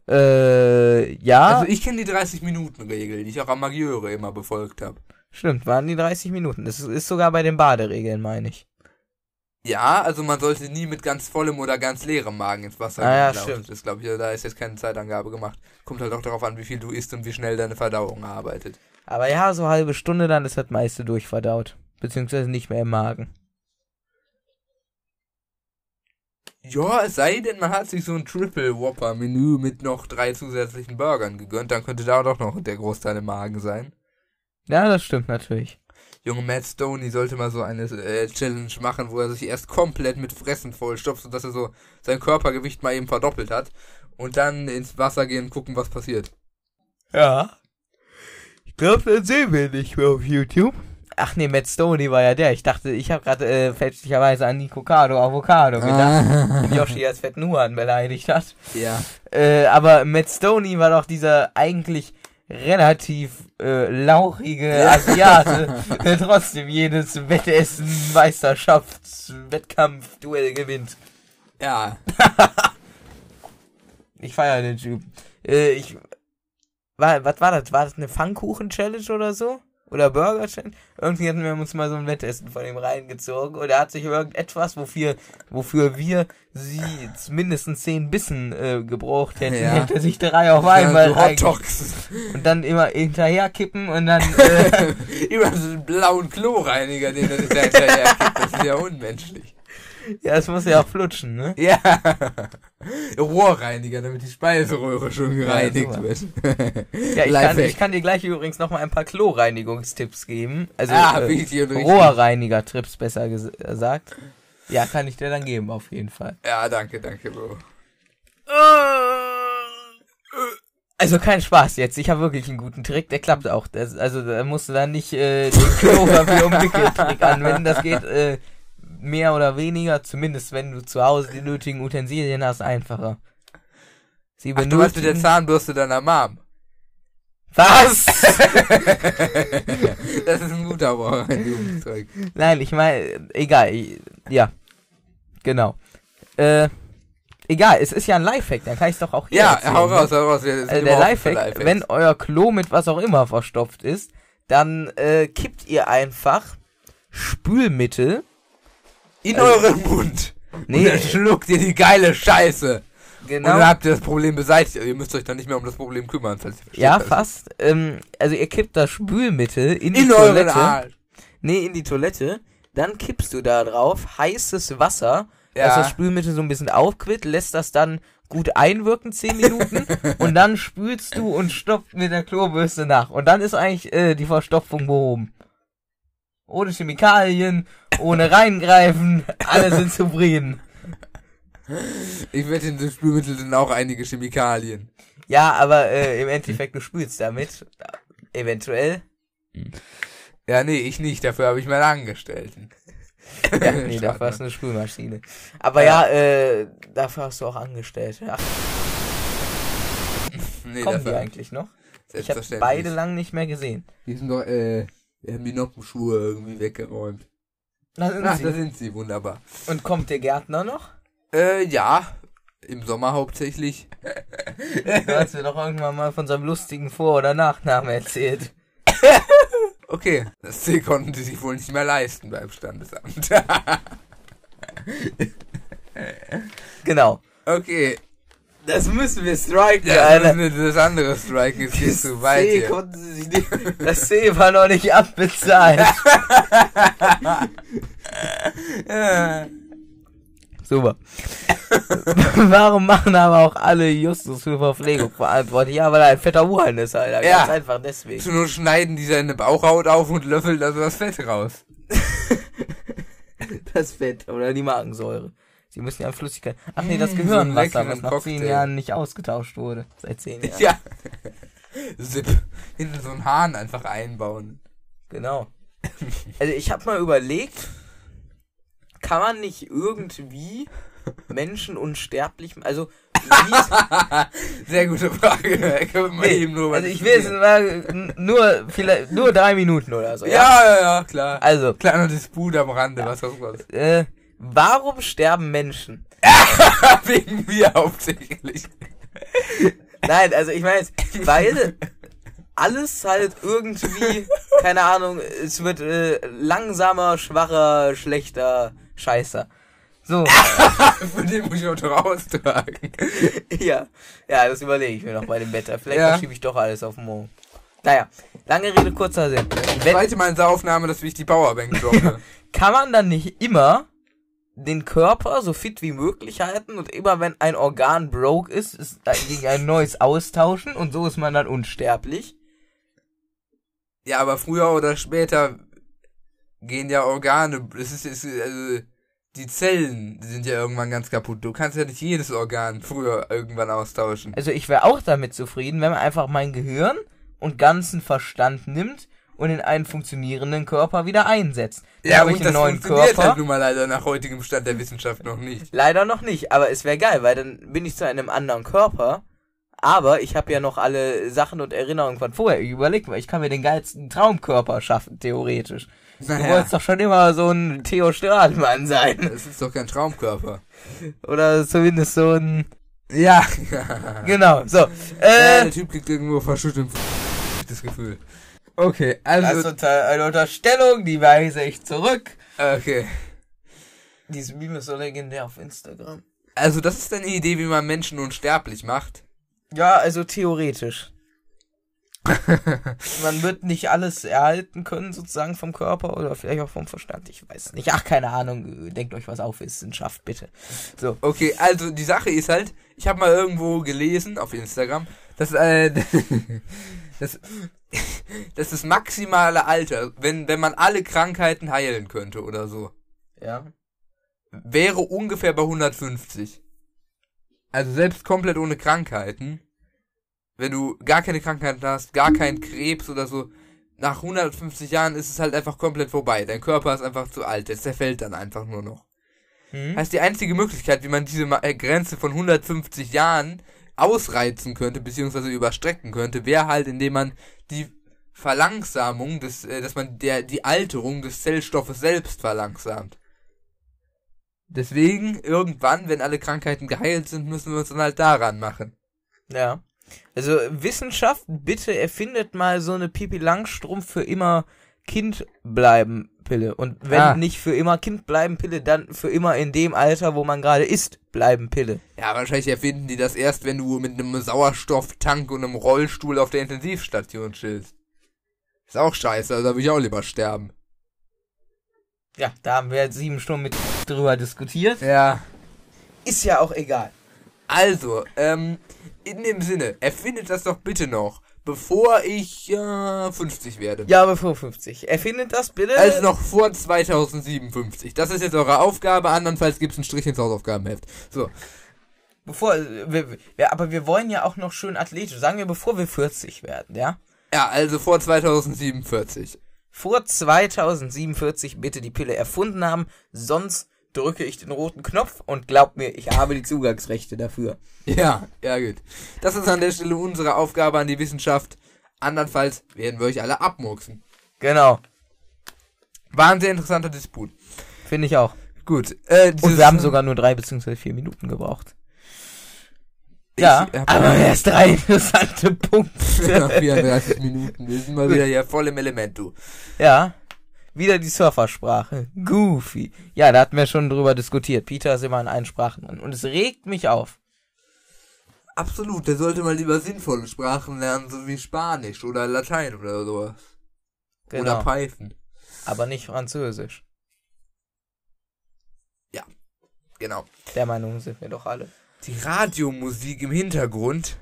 Äh, ja. Also ich kenne die 30-Minuten-Regel, die ich auch am Magieure immer befolgt habe. Stimmt, waren die 30 Minuten. Das ist sogar bei den Baderegeln, meine ich. Ja, also man sollte nie mit ganz vollem oder ganz leerem Magen ins Wasser Ah, ja, gehen, glaub stimmt. Das glaube ich, da ist jetzt keine Zeitangabe gemacht. Kommt halt auch darauf an, wie viel du isst und wie schnell deine Verdauung arbeitet. Aber ja, so halbe Stunde, dann ist das meiste durchverdaut. Beziehungsweise nicht mehr im Magen. Ja, es sei denn, man hat sich so ein Triple Whopper Menü mit noch drei zusätzlichen Burgern gegönnt, dann könnte da doch noch der Großteil im Magen sein. Ja, das stimmt natürlich. Junge Matt Stoney sollte mal so eine äh, Challenge machen, wo er sich erst komplett mit Fressen vollstopft, sodass er so sein Körpergewicht mal eben verdoppelt hat und dann ins Wasser gehen und gucken, was passiert. Ja. Ich glaube, das sehen wir nicht mehr auf YouTube. Ach nee, Matt Stoney war ja der. Ich dachte, ich habe gerade äh, fälschlicherweise an Nico Cado Avocado gedacht, den Yoshi als fetten Huan beleidigt hat. Ja. Äh, aber Matt Stoney war doch dieser eigentlich relativ äh, lauchige Asiate, der trotzdem jedes Wettessen, Meisterschafts-, Wettkampf, Duell gewinnt. Ja. Ich feiere den Typen. Äh, ich. War, was war das? War das eine Pfannkuchen-Challenge oder so? Oder Burger-Challenge? Irgendwie hatten wir uns mal so ein Wettessen von ihm reingezogen und er hat sich irgendetwas, wofür, wofür wir sie mindestens zehn Bissen äh, gebraucht hätten, Ja. hätte sich drei auf einmal so Hot reinge- Dogs. und dann immer hinterher kippen und dann äh, Über so einen blauen Kloreiniger, den er sich da hinterher gibt. Das ist ja unmenschlich. Ja, es muss ja auch flutschen, ne? Ja. Rohrreiniger, damit die Speiseröhre schon gereinigt super. wird. Ja, ich kann, ich kann dir gleich übrigens noch mal ein paar Kloreinigungstipps geben. Also Ah, äh. Rohrreiniger-Trips besser ges- gesagt. Ja, kann ich dir dann geben, auf jeden Fall. Ja, danke, danke, Bro. Also kein Spaß jetzt. Ich habe wirklich einen guten Trick, der klappt auch. Das, also da musst du dann nicht äh, den Klopapier umwickeltrick anwenden. Das geht äh, mehr oder weniger, zumindest wenn du zu Hause die nötigen Utensilien hast, einfacher. Sie Ach, du warst mit der benötigen- Zahnbürste deiner Mom. Was? das ist ein guter Rohrreinigungstrick. Nein, ich meine, egal. Ja, genau. Äh, egal, es ist ja ein Lifehack, dann kann ich es doch auch hier Ja, erzählen, hau ne? raus, hau raus. Wir Also der Lifehack, Lifehacks. wenn euer Klo mit was auch immer verstopft ist, dann äh, kippt ihr einfach Spülmittel. In also- euren Mund. Nee. Und dann schluckt ihr die geile Scheiße. Und Genau. dann habt ihr das Problem beseitigt. Ihr müsst euch dann nicht mehr um das Problem kümmern, falls ihr versteht. Ja, was- fast. Ähm, also ihr kippt das Spülmittel in, die In euren Toilette. Arsch. Nee, in die Toilette. Dann kippst du da drauf heißes Wasser, Ja. dass das Spülmittel so ein bisschen aufquillt, lässt das dann gut einwirken, 10 Minuten, und dann spülst du und stopft mit der Klobürste nach. Und dann ist eigentlich äh, die Verstopfung behoben. Ohne Chemikalien, ohne reingreifen, alle sind zufrieden. Ich wette, in dem Spülmittel sind auch einige Chemikalien. Ja, aber äh, im Endeffekt, du spülst damit. Eventuell. Ja, nee, ich nicht. Dafür habe ich meinen Angestellten. Ja, nee, dafür hast du eine Spülmaschine. Aber ja, äh, dafür hast du auch Angestellte. Ach, Nee, kommen die dafür eigentlich noch? Ich habe beide lang nicht mehr gesehen. Die sind doch, äh, wir haben die Noppenschuhe irgendwie weggeräumt. Da sind Ach, sie. da sind sie, wunderbar. Und kommt der Gärtner noch? Äh, ja. Im Sommer hauptsächlich. Du hast mir doch irgendwann mal von seinem lustigen Vor- oder Nachnamen erzählt. Okay, das C konnten sie sich wohl nicht mehr leisten beim Standesamt. Genau. okay, Das müssen wir striken, ja, das, ist das andere Strike ist hier zu weit C hier. konnten sie sich nicht, das C war noch nicht abbezahlt. Ja. Super. Warum machen aber auch alle Justus für Verpflegung verantwortlich? Ja, weil er ein fetter Uhan ist, Alter. Ja. Ganz einfach deswegen. Zu nur schneiden die seine Bauchhaut auf und löffeln also das Fett raus. Das Fett oder die Magensäure. Sie müssen ja Flüssigkeit. Ach nee, das Mm, Gehirnwasser, was nach leckeren zehn Cocktail. Jahren nicht ausgetauscht wurde. Seit zehn Jahren. Ja. Zip. Hinten so einen Hahn einfach einbauen. Genau. Also ich habe mal überlegt, kann man nicht irgendwie Menschen unsterblich, also Sehr gute Frage. Nur also ich will es nur vielleicht nur drei Minuten oder so. Ja. Ja, ja, ja, klar. Also Kleiner Disput am Rande, was auch was. äh, warum sterben Menschen? Wegen mir hauptsächlich. Nein, also ich meine jetzt, weil alles halt irgendwie, keine Ahnung, es wird äh, langsamer, schwacher, schlechter, scheißer. So. Von dem muss ich auch raustragen. Ja, ja, das überlege ich mir noch bei dem Wetter. Vielleicht Ja. verschiebe ich doch alles auf morgen. Naja, lange Rede, kurzer Sinn. Wenn, Zweite Mal in der Aufnahme, dass ich die Powerbank droppe. kann man dann nicht immer den Körper so fit wie möglich halten und immer wenn ein Organ broke ist, ist gegen ein neues austauschen und so ist man dann unsterblich? ja, aber früher oder später gehen ja Organe, es ist, es ist also, die Zellen sind ja irgendwann ganz kaputt. Du kannst ja nicht jedes Organ früher irgendwann austauschen. Also ich wäre auch damit zufrieden, wenn man einfach mein Gehirn und ganzen Verstand nimmt und in einen funktionierenden Körper wieder einsetzt. Dann Ja, und einen das neuen funktioniert Körper. halt nun mal leider nach heutigem Stand der Wissenschaft noch nicht. Leider noch nicht, aber es wäre geil, weil dann bin ich zu einem anderen Körper. Aber ich habe ja noch alle Sachen und Erinnerungen von vorher. Ich überleg mal, ich kann mir den geilsten Traumkörper schaffen, theoretisch. Du Naja, wolltest doch schon immer so ein Theo Strahlmann sein. das ist doch kein Traumkörper. Oder zumindest so ein. Ja. Genau, so. ja, Äh, der Typ liegt irgendwo verschüttet im das Gefühl. Okay, also. das ist unter, eine Unterstellung, die weise ich zurück. okay. Dieses Meme ist so legendär auf Instagram. Also, das ist eine Idee, wie man Menschen unsterblich macht. Ja, also theoretisch. Man wird nicht alles erhalten können, sozusagen vom Körper oder vielleicht auch vom Verstand. Ich weiß nicht. Ach, keine Ahnung. Denkt euch was auf, Wissenschaft, bitte. So. Okay, also die Sache ist halt, ich habe mal irgendwo gelesen auf Instagram, dass äh, das, das das maximale Alter, wenn wenn man alle Krankheiten heilen könnte oder so, Ja. wäre ungefähr bei 150. Also selbst komplett ohne Krankheiten, wenn du gar keine Krankheiten hast, gar keinen Krebs oder so, nach 150 Jahren ist es halt einfach komplett vorbei. Dein Körper ist einfach zu alt, der zerfällt dann einfach nur noch. Hm? Heißt, die einzige Möglichkeit, wie man diese äh, Grenze von 150 Jahren ausreizen könnte, beziehungsweise überstrecken könnte, wäre halt, indem man die Verlangsamung des, äh, dass man der, die Alterung des Zellstoffes selbst verlangsamt. Deswegen, irgendwann, wenn alle Krankheiten geheilt sind, müssen wir uns dann halt daran machen. Ja. Also Wissenschaft, bitte erfindet mal so eine Pipi Langstrumpf für immer Kind bleiben Pille. Und wenn Ah. nicht für immer Kind bleiben Pille, dann für immer in dem Alter, wo man gerade ist, bleiben Pille. Ja, wahrscheinlich erfinden die das erst, wenn du mit einem Sauerstofftank und einem Rollstuhl auf der Intensivstation chillst. Ist auch scheiße, also da würde ich auch lieber sterben. Ja, da haben wir jetzt sieben Stunden mit drüber diskutiert. Ja. Ist ja auch egal. Also, ähm, in dem Sinne, erfindet das doch bitte noch, bevor ich äh, 50 werde. Ja, bevor 50. Erfindet das bitte. Also noch vor 2057. Das ist jetzt eure Aufgabe, andernfalls gibt's einen Strich ins Hausaufgabenheft. So. Bevor, wir, wir, aber wir wollen ja auch noch schön athletisch. Sagen wir, bevor wir 40 werden, ja? Ja, also vor 2047. Vor 2047 bitte die Pille erfunden haben, sonst drücke ich den roten Knopf und glaubt mir, ich habe die Zugangsrechte dafür. Ja, ja gut. Das ist an der Stelle unsere Aufgabe an die Wissenschaft. Andernfalls werden wir euch alle abmurksen. Genau, War ein sehr interessanter Disput. finde ich auch. Gut. Äh, Und wir haben sogar nur drei beziehungsweise vier Minuten gebraucht. Ja, aber erst drei interessante Punkte. Nach 34 Minuten. Wir sind mal wieder hier voll im Element, du. Ja, wieder die Surfersprache. Goofy. Ja, da hatten wir schon drüber diskutiert. Peter ist immer in allen Sprachen drin. Und es regt mich auf. Absolut, der sollte mal lieber sinnvolle Sprachen lernen, so wie Spanisch oder Latein oder sowas. Genau. Oder Python. aber nicht Französisch. Genau. Der Meinung sind wir doch alle. Die Radiomusik im Hintergrund,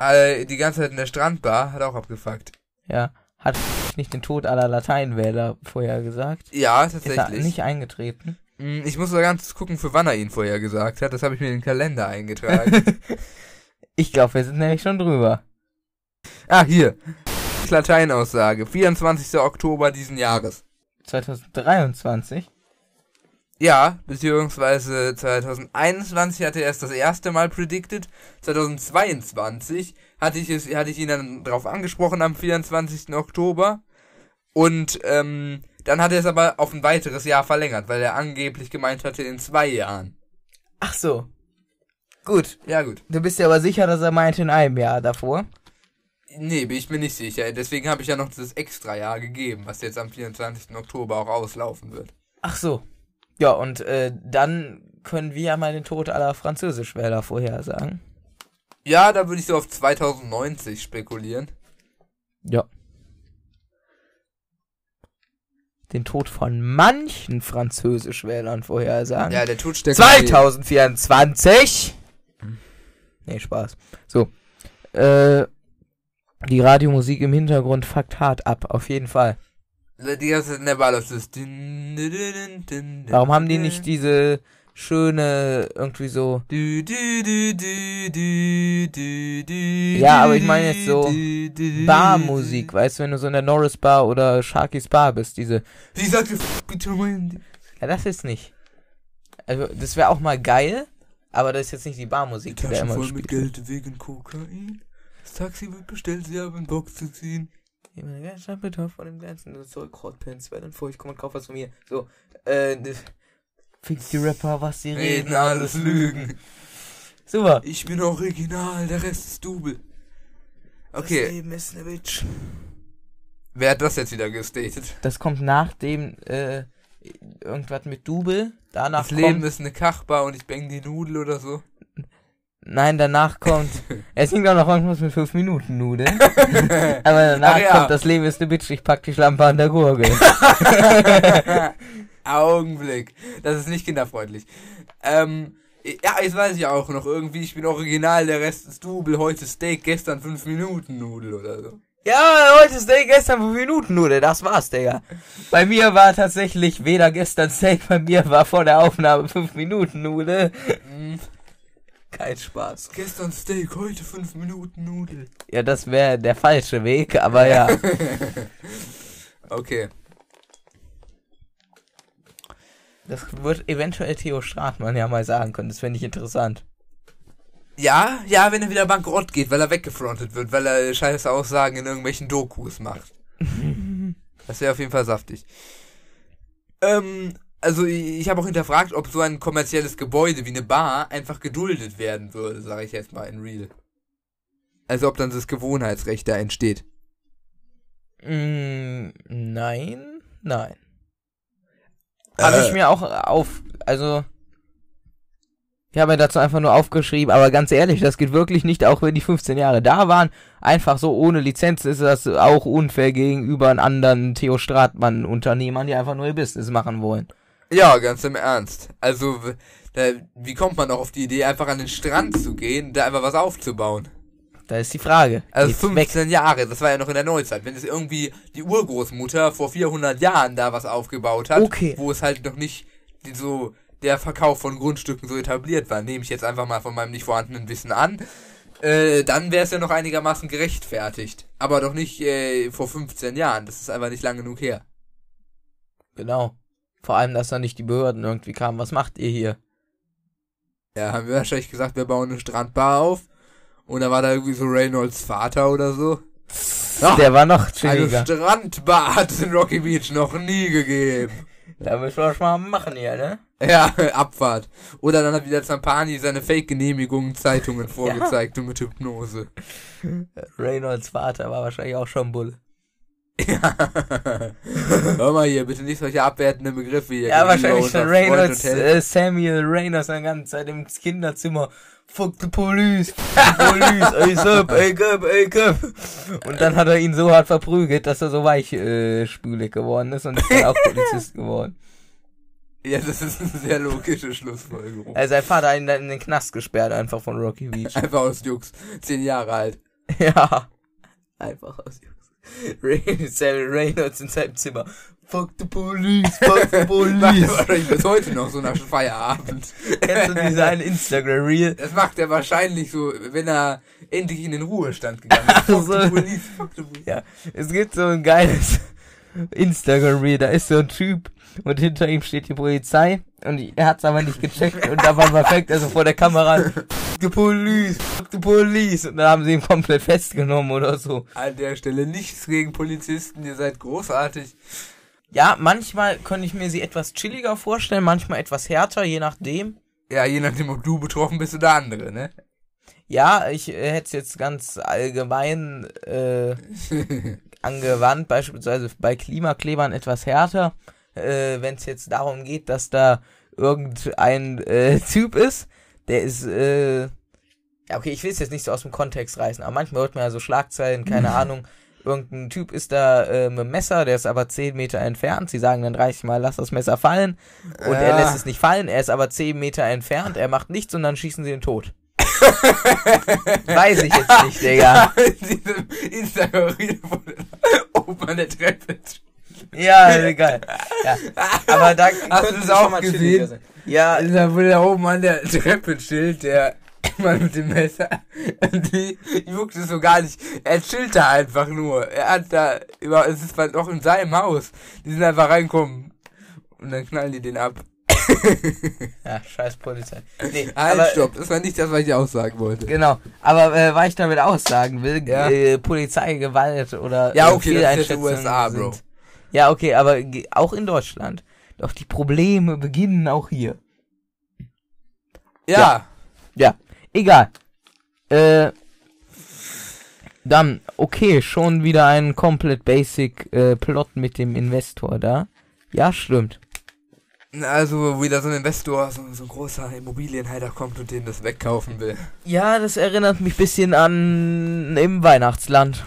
äh, die ganze Zeit in der Strandbar, hat auch abgefuckt. Ja. Hat nicht den Tod aller Lateinwähler vorher gesagt? Ja, Ist er tatsächlich. nicht eingetreten? Hm, Ich muss mal ganz gucken, für wann er ihn vorher gesagt hat. Das habe ich mir in den Kalender eingetragen. ich glaube, wir sind nämlich schon drüber. ah, hier. Lateinaussage. 24. Oktober diesen Jahres. 2023? Ja, beziehungsweise 2021 hatte er es das erste Mal predicted. 2022 hatte ich es, hatte ich ihn dann drauf angesprochen am 24. Oktober. Und ähm, dann hat er es aber auf ein weiteres Jahr verlängert, weil er angeblich gemeint hatte in zwei Jahren. Ach so. Gut. Ja gut. Du bist dir aber sicher, dass er meinte in einem Jahr davor? Nee, bin ich mir nicht sicher. Deswegen habe ich ja noch dieses extra Jahr gegeben, was jetzt am 24. Oktober auch auslaufen wird. Ach so. Ja, und äh, dann können wir ja mal den Tod aller Französischwähler vorhersagen. Ja, da würde ich so auf 2090 spekulieren. Ja. Den Tod von manchen Französischwählern vorhersagen. Ja, der Tod steckt 2024! Nee, Spaß. So. Äh, die Radiomusik im Hintergrund fuckt hart ab, auf jeden Fall. Die ganze din, Warum haben die nicht diese schöne, irgendwie so. Ja, aber ich meine jetzt so Barmusik, weißt du, wenn du so in der Norris Bar oder Sharky's Bar bist, diese. Sie sagte, "F- bitte mein. Ja, das ist nicht. Also, das wäre auch mal geil, aber das ist jetzt nicht die Die Barmusik, die da Tasche immer voll mit. Geld wegen Kokain. Das Taxi wird bestellt, sie haben Bock zu ziehen. Ich meine, ganz schön bitte von dem ganzen Zeug-Hotpants, weil dann vor ich komm und kauf was von mir. So, äh, das- Fick die Rapper, was sie reden, Reden alles Lügen. Super. Ich bin original, der Rest ist Double. Okay, Das Leben ist eine Bitch. wer hat das jetzt wieder gestatet? Das kommt nach dem, äh, irgendwas mit Double. Danach Das Leben kommt, ist eine Kachbar und ich bang die Nudel oder so. nein, danach kommt, es singt auch noch irgendwas mit 5 Minuten Nudeln. Aber danach Ach ja. kommt, das Leben ist eine Bitch, ich pack die Schlampe an der Gurgel. Augenblick. Das ist nicht kinderfreundlich. Ähm, ja, jetzt weiß ich auch noch irgendwie, ich bin original, der Rest ist Double, heute Steak, gestern 5 Minuten Nudel oder so. Ja, heute Steak, gestern 5 Minuten Nudeln, das war's, Digga. Bei mir war tatsächlich weder gestern Steak, bei mir war vor der Aufnahme 5 Minuten Nudel. Mm, Kein Spaß. gestern Steak, heute 5 Minuten Nudel. Ja, das wäre der falsche Weg, aber ja. Okay. Das wird eventuell Theo Stratmann ja mal sagen können, das fände ich interessant. Ja, ja, wenn er wieder bankrott geht, weil er weggefrontet wird, weil er scheiße Aussagen in irgendwelchen Dokus macht. Das wäre auf jeden Fall saftig. Ähm, also ich, ich habe auch hinterfragt, ob so ein kommerzielles Gebäude wie eine Bar einfach geduldet werden würde, sage ich jetzt mal in Real. Also ob dann das Gewohnheitsrecht da entsteht. Mm, nein, nein. Habe Äh. ich mir auch auf, also ich habe mir dazu einfach nur aufgeschrieben, aber ganz ehrlich, das geht wirklich nicht, auch wenn die 15 Jahre da waren. Einfach so ohne Lizenz ist das auch unfair gegenüber anderen Theo Stratmann Unternehmern, die einfach nur ihr Business machen wollen. Ja, ganz im Ernst. Also, da, wie kommt man auch auf die Idee, einfach an den Strand zu gehen, da einfach was aufzubauen? Da ist die Frage. Also Geht's 15 Jahre, das war ja noch in der Neuzeit. Wenn es irgendwie die Urgroßmutter vor 400 Jahren da was aufgebaut hat, Okay. wo es halt noch nicht so der Verkauf von Grundstücken so etabliert war, nehme ich jetzt einfach mal von meinem nicht vorhandenen Wissen an, äh, dann wäre es ja noch einigermaßen gerechtfertigt. Aber doch nicht äh, vor 15 Jahren. Das ist einfach nicht lang genug her. Genau. Vor allem, dass da nicht die Behörden irgendwie kamen. Was macht ihr hier? Ja, haben wir wahrscheinlich gesagt, wir bauen eine Strandbar auf. Und da war da irgendwie so Reynolds Vater oder so. Ja, Der war noch Eine chilliger. Strandbar hat es in Rocky Beach noch nie gegeben. Da müssen wir schon mal machen hier, ne? Ja, Abfahrt. Oder dann hat wieder Zampani seine Fake-Genehmigungen Zeitungen vorgezeigt und mit Hypnose. Reynolds Vater war wahrscheinlich auch schon Bulle. Ja. Hör mal hier, bitte nicht solche abwertenden Begriffe hier. Ja, wahrscheinlich schon Reynolds, äh, Samuel Reynolds die ganze Zeit im Kinderzimmer. Fuck the police, fuck the police, ey Sub, ey Cup, ey Cup. Und dann hat er ihn so hart verprügelt, dass er so weich äh, geworden ist und ist dann auch Polizist geworden. Ja, das ist eine sehr logische Schlussfolgerung. Also sein Vater hat ihn dann in den Knast gesperrt, einfach von Rocky Beach. Einfach aus Jux. Zehn Jahre alt. ja. Einfach aus Jungs. Samuel Reynolds in seinem Zimmer. Fuck the police, fuck the police. wahrscheinlich bis heute noch so nach Feierabend. Kennst du eine Instagram-Reel? Das macht er wahrscheinlich so, wenn er endlich in den Ruhestand gegangen ist. Fuck so. the police, fuck the police. Ja, es gibt so ein geiles Instagram-Reel, da ist so ein Typ und hinter ihm steht die Polizei und er hat's aber nicht gecheckt und da war fängt er so vor der Kamera an, "Fuck the police, the police und dann haben sie ihn komplett festgenommen oder so. An der Stelle nichts gegen Polizisten, ihr seid großartig. Ja, manchmal könnte ich mir sie etwas chilliger vorstellen, manchmal etwas härter, je nachdem. Ja, je nachdem, ob du betroffen bist oder andere, ne? Ja, ich äh, hätte es jetzt ganz allgemein äh, angewandt, beispielsweise bei Klimaklebern etwas härter, äh, wenn es jetzt darum geht, dass da irgendein äh, Typ ist, der ist, äh, ja okay, ich will es jetzt nicht so aus dem Kontext reißen, aber manchmal hört man ja so Schlagzeilen, keine Ahnung, irgendein Typ ist da äh, mit dem Messer, der ist aber 10 Meter entfernt, sie sagen dann 30 Mal, lass das Messer fallen und er Ja. lässt es nicht fallen, er ist aber 10 Meter entfernt, er macht nichts und dann schießen sie ihn tot. Weiß ich jetzt nicht, Digga. In diesem Instagram-Reel, wo der oben an der Treppe steht. Ja, egal. Ja. Aber da Hast du das es auch mal gesehen? Ja, da wohl da oben an der Treppe chillt, der Mann mit dem Messer. Und die juckt es so gar nicht. Er chillt da einfach nur. Er hat da, über, es ist noch in seinem Haus. Die sind einfach reinkommen. Und dann knallen die den ab. ja scheiß Polizei. Nee, Halt, aber, stopp. Das war nicht das, was ich aussagen wollte. Genau, aber äh, was ich damit aussagen will, Ja. äh, Polizeigewalt oder Ja, äh, okay, das ist USA, Bro. sind- Ja, okay, aber auch in Deutschland. Doch die Probleme beginnen auch hier. Ja. Ja, egal. Äh, dann, okay, schon wieder ein komplett basic äh, Plot mit dem Investor da. Ja, stimmt. Also wieder so ein Investor, so, so ein großer Immobilienheider kommt und den das wegkaufen will. Ja, das erinnert mich bisschen an im Weihnachtsland.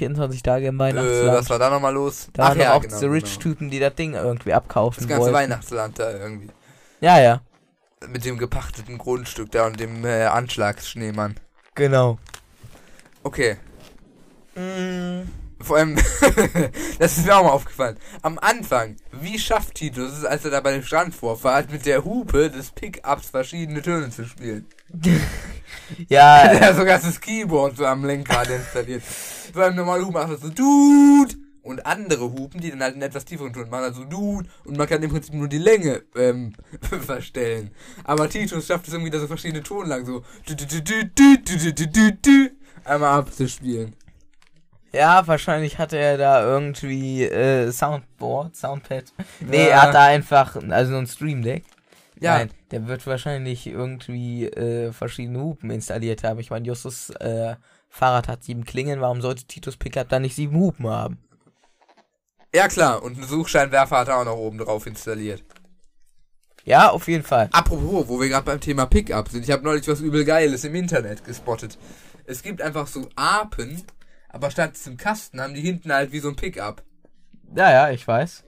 24 Tage im Äh, Weihnachtsland. was war da nochmal los? da waren doch auch genau, diese Rich-Typen, die das Ding irgendwie abkaufen Das ganze wollten. Weihnachtsland da irgendwie. Ja, ja. Mit dem gepachteten Grundstück da und dem äh, Anschlagsschneemann. Genau. Okay. Vor allem, das ist mir auch mal aufgefallen. Am Anfang, wie schafft Titus es, als er da bei dem Strand vorfahrt, mit der Hupe des Pickups verschiedene Töne zu spielen? ja. Der hat sogar das Keyboard so am Lenkrad installiert. Beim normalen Hupen macht das so, Dude! Und andere Hupen, die dann halt einen etwas tieferen Ton machen, also Dude! Und man kann im Prinzip nur die Länge ähm, verstellen. Aber Titus schafft es irgendwie, da so verschiedene Tonlagen so einmal abzuspielen. Ja, wahrscheinlich hatte er da irgendwie äh, Soundboard, Soundpad. Nee, ja. er hat da einfach, also so ein Stream Deck. Ja, Nein der wird wahrscheinlich irgendwie äh, verschiedene Hupen installiert haben. Ich meine, Justus äh, Fahrrad hat sieben Klingen, warum sollte Titus Pickup dann nicht sieben Hupen haben? Ja klar, und einen Suchscheinwerfer hat er auch noch oben drauf installiert. Ja, auf jeden Fall. Apropos, wo wir gerade beim Thema Pickup sind, ich habe neulich was übel Geiles im Internet gespottet. Es gibt einfach so Apen, aber statt zum Kasten haben die hinten halt wie so ein Pickup. Ja, ja, ich weiß.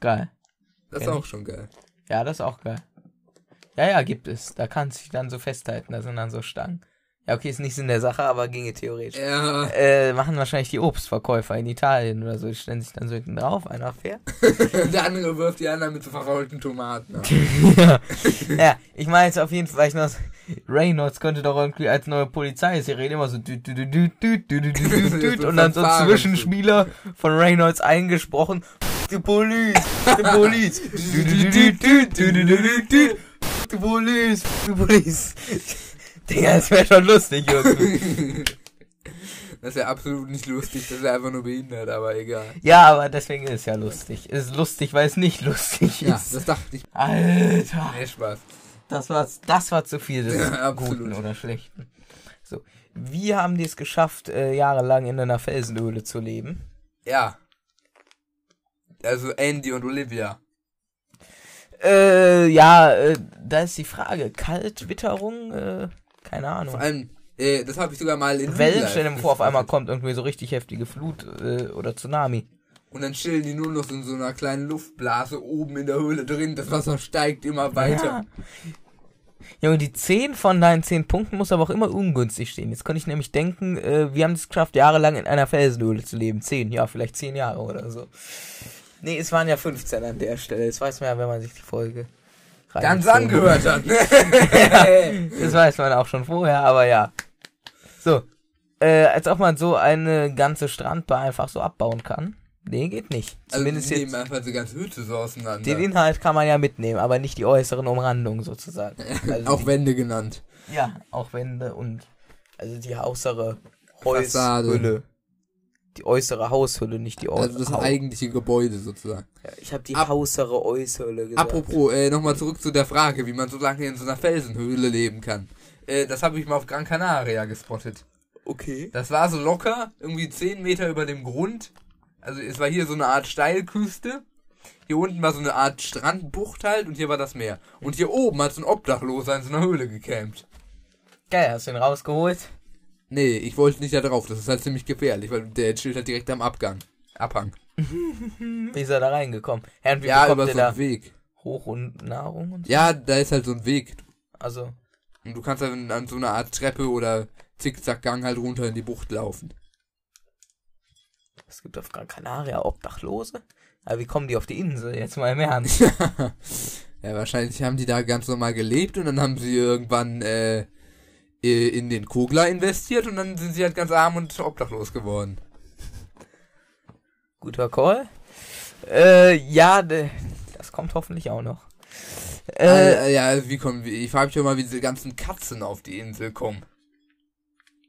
Geil. Das ist Kenn auch schon geil. Ja, das ist auch geil. Ja, ja, gibt es. Da kannst du dich dann so festhalten, da sind dann so Stangen. Ja, okay, ist nicht Sinn der Sache, aber ginge theoretisch. Ja. Äh, machen wahrscheinlich die Obstverkäufer in Italien oder so. Die stellen sich dann so hinten drauf, einer fährt. Der andere wirft die anderen mit so verrollten Tomaten ja. ja, ich meine jetzt auf jeden Fall, ich noch, Reynolds könnte doch irgendwie als neue Polizeiserie immer so düt, düt, düt, düt, düt, düt, düt, düt, düt, und dann so ein. Zwischenspieler von Reynolds eingesprochen. Die Police, die Police, du Police, du Police. Digga, das wäre schon lustig, Junge. Das ist ja absolut nicht lustig, das ist einfach nur behindert, aber egal. Ja, aber deswegen ist es ja lustig. Es ist lustig, weil es nicht lustig ist. Ja, das dachte ich. Alter. Nee, Spaß. Das war, das war zu viel des ja, Guten oder Schlechten. So. Wie haben es geschafft, äh, jahrelang in einer Felsenhöhle zu leben? Ja. Also Andy und Olivia. Äh, ja, äh, da ist die Frage. Kalt, Witterung, äh, keine Ahnung. Vor allem, äh, das habe ich sogar mal in Wellen, stell dir vor, auf einmal kommt irgendwie so richtig heftige Flut äh, oder Tsunami. Und dann chillen die nur noch in so einer kleinen Luftblase oben in der Höhle drin. Das Wasser steigt immer weiter. Ja. Junge, die 10 von deinen 10 Punkten muss aber auch immer ungünstig stehen. Jetzt konnte ich nämlich denken, äh, wir haben es geschafft, jahrelang in einer Felsenhöhle zu leben. 10, ja, vielleicht 10 Jahre oder so. Nee, es waren ja 15 an der Stelle. Das weiß man ja, wenn man sich die Folge Ganz angehört hat. Das weiß man auch schon vorher, aber ja. So. Äh, als ob man so eine ganze Strandbar einfach so abbauen kann. Nee, geht nicht. also Zumindest jetzt. nehmen einfach die ganze Hütte so auseinander. Den Inhalt kann man ja mitnehmen, aber nicht die äußeren Umrandungen sozusagen. Also Auch die, Wände genannt. Ja, auch Wände und also die äußere Fassade. Die äußere Haushülle, nicht die äußere. Also das eigentliche Gebäude sozusagen. ich habe die Ab- äußere Äußerhülle gesagt. Apropos, äh, nochmal zurück zu der Frage, wie man so lange in so einer Felsenhöhle leben kann. Äh, das habe ich mal auf Gran Canaria gespottet. Okay. Das war so locker, irgendwie 10 Meter über dem Grund. Also es war hier so eine Art Steilküste. Hier unten war so eine Art Strandbucht halt und hier war das Meer. Und hier oben hat so ein Obdachloser in so einer Höhle gecampt. Geil, hast du ihn rausgeholt? Nee, ich wollte nicht da drauf, das ist halt ziemlich gefährlich, weil der chillt halt direkt am Abgang. Abhang. Wie ist er da reingekommen? Herr, und wie Ja, über er so einen Weg. hoch und Nahrung und so? Ja, da ist halt so ein Weg. Also, Und du kannst dann an so einer Art Treppe oder Zickzackgang halt runter in die Bucht laufen. Es gibt auf Gran Canaria Obdachlose. Aber wie kommen die auf die Insel? Jetzt mal im Ernst. ja, wahrscheinlich haben die da ganz normal gelebt und dann haben sie irgendwann äh, in den Kugler investiert und dann sind sie halt ganz arm und obdachlos geworden. Guter Call. Äh, ja, das kommt hoffentlich auch noch. Äh, äh, ja, wie kommen wir? Ich frage mich mal, wie diese ganzen Katzen auf die Insel kommen.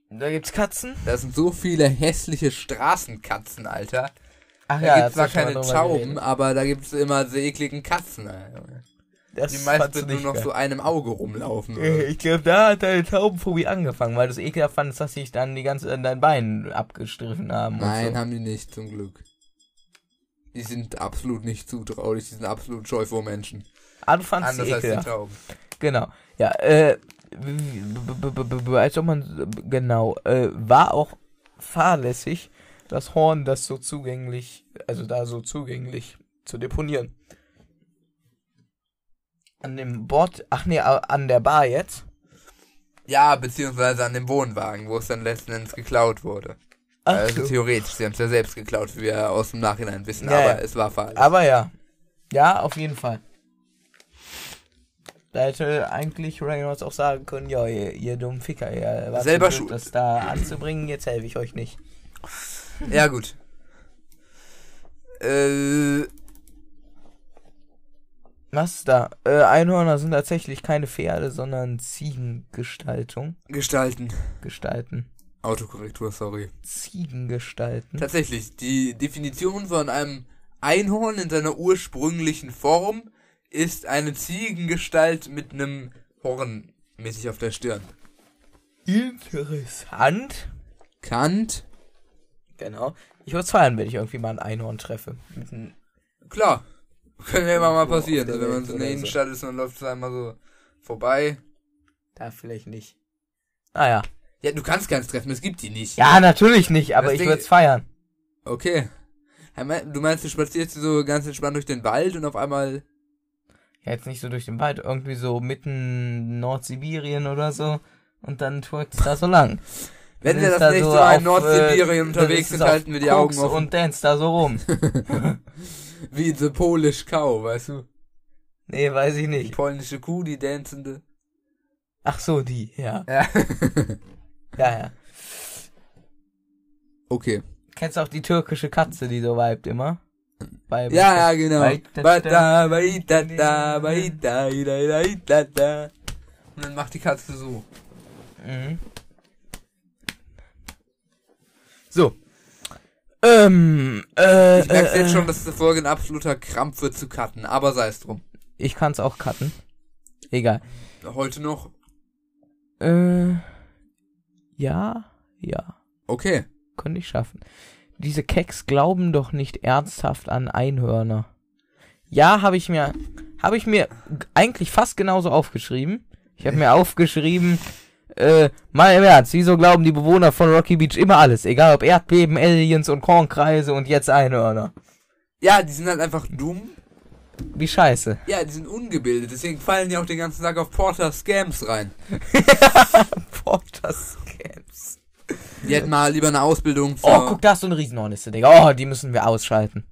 Da gibt's Katzen? Da sind so viele hässliche Straßenkatzen, Alter. Ach da ja, gibt's zwar keine Tauben, aber da gibt's immer so ekligen Katzen, Alter. Das die meisten nur noch geil. so einem Auge rumlaufen. Oder? Ich glaube, da hat deine Taubenphobie angefangen, weil du es ekelhaft fandest, dass sich dann die ganze dein Bein abgestriffen haben. Nein, so. haben die nicht, zum Glück. Die sind absolut nicht zutraulich, die sind absolut scheu vor Menschen. Ah, du fandest Anders als die Tauben. Genau. Ja, äh, als ob man, genau, äh, war auch fahrlässig, das Horn, das so zugänglich, also da so zugänglich zu deponieren. An dem Bord, ach nee, an der Bar jetzt? Ja, beziehungsweise an dem Wohnwagen, wo es dann letzten Endes geklaut wurde. Ach also so. theoretisch, sie haben es ja selbst geklaut, wie wir aus dem Nachhinein wissen, ja, aber ja. es war falsch. Aber ja. Ja, auf jeden Fall. Da hätte eigentlich Reynolds auch sagen können, ja, ihr, ihr dummen Ficker, ihr wart selber schuld, das da anzubringen, jetzt helfe ich euch nicht. Ja, gut. Äh. Was da? Äh, Einhörner sind tatsächlich keine Pferde, sondern Ziegengestaltung. Gestalten. Gestalten. Autokorrektur, sorry. Ziegengestalten. Tatsächlich, die Definition von einem Einhorn in seiner ursprünglichen Form ist eine Ziegengestalt mit einem Horn mäßig auf der Stirn. Interessant. Kant. Genau. Ich würde es feiern, wenn ich irgendwie mal ein Einhorn treffe. Klar. Könnte ja immer mal passieren. Also wenn man in der Innenstadt ist, dann läuft es einmal so vorbei. Da vielleicht nicht. Naja. Ja, du kannst keins treffen, es gibt die nicht. Ja, natürlich nicht, aber das ich würde es feiern. Okay. Du meinst, du spazierst so ganz entspannt durch den Wald und auf einmal. Ja, jetzt nicht so durch den Wald, irgendwie so mitten Nordsibirien oder so und dann twerkst da so lang. Wenn wir das da nächste so Mal in Nordsibirien äh, unterwegs sind, halten wir die Augen offen. Und dance da so rum. Wie the Polish Cow, weißt du? Nee, weiß ich nicht. Die polnische Kuh, die dancende. Ach so, die, ja. Ja, ja. ja. Okay. Kennst du auch die türkische Katze, die so vibet immer? Bei, ja, ja, genau. Und dann macht die Katze so. Mhm. So. Ähm, äh, ich merke äh, jetzt schon, dass diese Folge ein absoluter Krampf wird zu cutten, aber sei es drum. Ich kann's auch cutten. Egal. Heute noch? Äh, ja, ja. Okay. Könnte ich schaffen. Diese Keks glauben doch nicht ernsthaft an Einhörner. Ja, habe ich mir, habe ich mir eigentlich fast genauso aufgeschrieben. Ich habe mir aufgeschrieben, äh, mal im Ernst, wieso glauben die Bewohner von Rocky Beach immer alles? Egal ob Erdbeben, Aliens und Kornkreise und jetzt Einhörner. Ja, die sind halt einfach dumm. Wie scheiße. Ja, die sind ungebildet, deswegen fallen die auch den ganzen Tag auf Porter Scams rein. Porter Scams. Die hätten mal lieber eine Ausbildung für... Oh, guck, da ist so eine Riesenhornisse, Digga. Oh, die müssen wir ausschalten.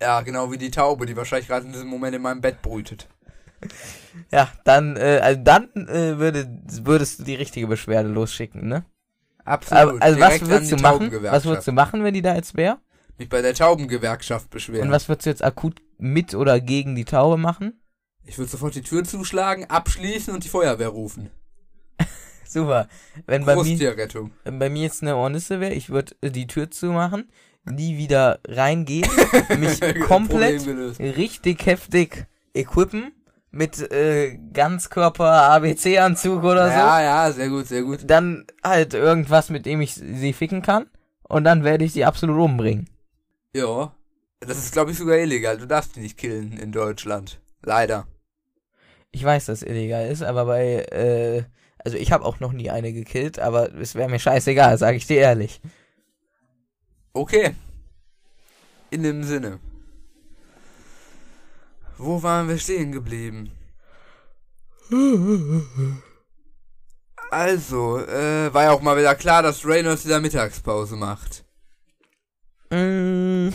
Ja, genau wie die Taube, die wahrscheinlich gerade in diesem Moment in meinem Bett brütet. Ja, dann, äh, also dann äh, würde, würdest du die richtige Beschwerde losschicken, ne? Absolut. Aber, also was würdest du machen? Was würdest du machen, wenn die da jetzt wäre? Mich bei der Taubengewerkschaft beschweren. Und was würdest du jetzt akut mit oder gegen die Taube machen? Ich würde sofort die Tür zuschlagen, abschließen und die Feuerwehr rufen. Super. Wenn bei mir, wenn bei mir jetzt eine Ornisse wäre, ich würde äh, die Tür zumachen, nie wieder reingehen, mich komplett richtig heftig equippen mit äh, Ganzkörper-ABC-Anzug oder so. Ja, ja, sehr gut, sehr gut. Dann halt irgendwas, mit dem ich sie ficken kann. Und dann werde ich sie absolut umbringen. Ja. Das ist, glaube ich, sogar illegal. Du darfst die nicht killen in Deutschland. Leider. Ich weiß, dass es illegal ist, aber bei, äh, also ich habe auch noch nie eine gekillt, aber es wäre mir scheißegal, sage ich dir ehrlich. Okay. In dem Sinne. Wo waren wir stehen geblieben? Also, äh, war ja auch mal wieder klar, dass Reynolds wieder Mittagspause macht. Mm,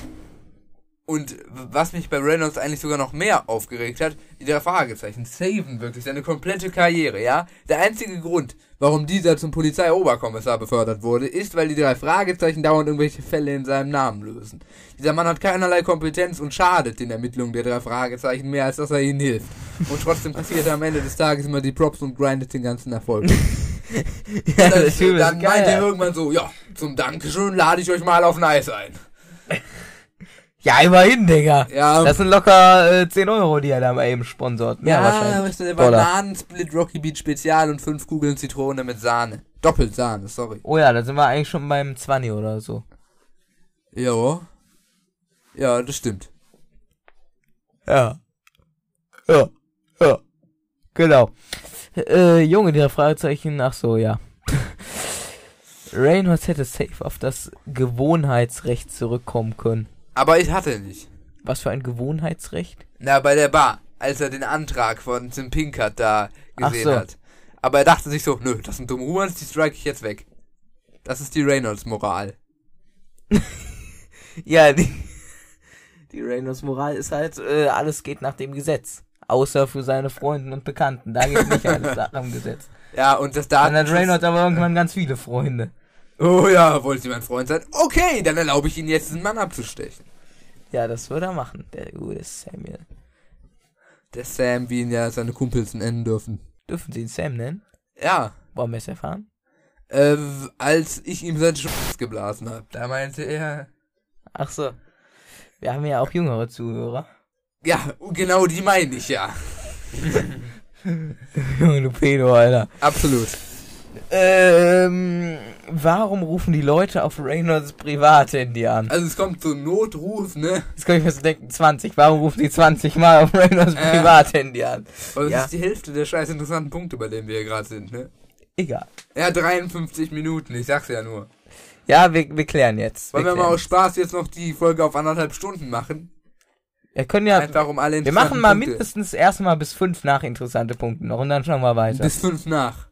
Und was mich bei Reynolds eigentlich sogar noch mehr aufgeregt hat, die drei Fragezeichen saven wirklich seine komplette Karriere, ja? Der einzige Grund, warum dieser zum Polizeioberkommissar befördert wurde, ist, weil die drei Fragezeichen dauernd irgendwelche Fälle in seinem Namen lösen. Dieser Mann hat keinerlei Kompetenz und schadet den Ermittlungen der drei Fragezeichen mehr, als dass er ihnen hilft. Und trotzdem kassiert er am Ende des Tages immer die Props und grindet den ganzen Erfolg. ja, dann dann meint er irgendwann so, ja, zum Dankeschön lade ich euch mal auf ein Eis ein. Ja, immerhin, Digga. Ja, Das sind locker äh, 10 Euro, die er da mal eben sponsort. Mehr Ja, wahrscheinlich. Dollar. Bananensplit Rocky Beach Spezial und fünf Kugeln Zitrone mit Sahne. Doppelt Sahne, sorry. Oh ja, da sind wir eigentlich schon beim 20 oder so. Ja. Ja, das stimmt. Ja. Ja. Ja. Genau. Äh, Junge, der Fragezeichen, ach so, ja. Reynolds hätte safe auf das Gewohnheitsrecht zurückkommen können. Aber ich hatte nicht. Was für ein Gewohnheitsrecht? Na, bei der Bar, als er den Antrag von Tim Pinkert da Ach gesehen so. hat. Aber er dachte sich so, nö, das sind dumme Humans, die strike ich jetzt weg. Das ist die Reynolds-Moral. Ja, die, die Reynolds Moral ist halt, äh, alles geht nach dem Gesetz. Außer für seine Freunde und Bekannten. Da geht nicht alles nach dem Gesetz. Ja, und das Dann hat. Reynolds aber irgendwann ganz viele Freunde. Oh ja, wollte Sie mein Freund sein? Okay, dann erlaube ich Ihnen jetzt, einen Mann abzustechen. Ja, das würde er machen, der gute Samuel. Der Sam, wie ihn ja seine Kumpels nennen dürfen. Dürfen Sie ihn Sam nennen? Ja, Wollen wir es erfahren? Äh, als ich ihm sein Schwanz geblasen habe, da meinte er, Ach so. Wir haben ja auch jüngere Zuhörer. ja, genau die meine ich ja. Junge, du Pedo, Alter. Absolut. Ähm, warum rufen die Leute auf Reynolds Privathandy an? Also es kommt so ein Notruf, ne? Jetzt kann ich mir so denken, 20. Warum rufen die 20 Mal auf Reynolds Äh. Privathandy an? Aber das Ja. ist die Hälfte der scheiß interessanten Punkte, bei denen wir hier gerade sind, ne? Egal. Ja, 53 Minuten, ich sag's ja nur. Ja, wir, wir klären jetzt. Wollen wir mal klären. aus Spaß jetzt noch die Folge auf anderthalb Stunden machen? Wir können ja, Einfach um alle wir machen mal Punkte. mindestens erstmal bis fünf nach interessante Punkte noch und dann schauen wir weiter. Bis fünf nach.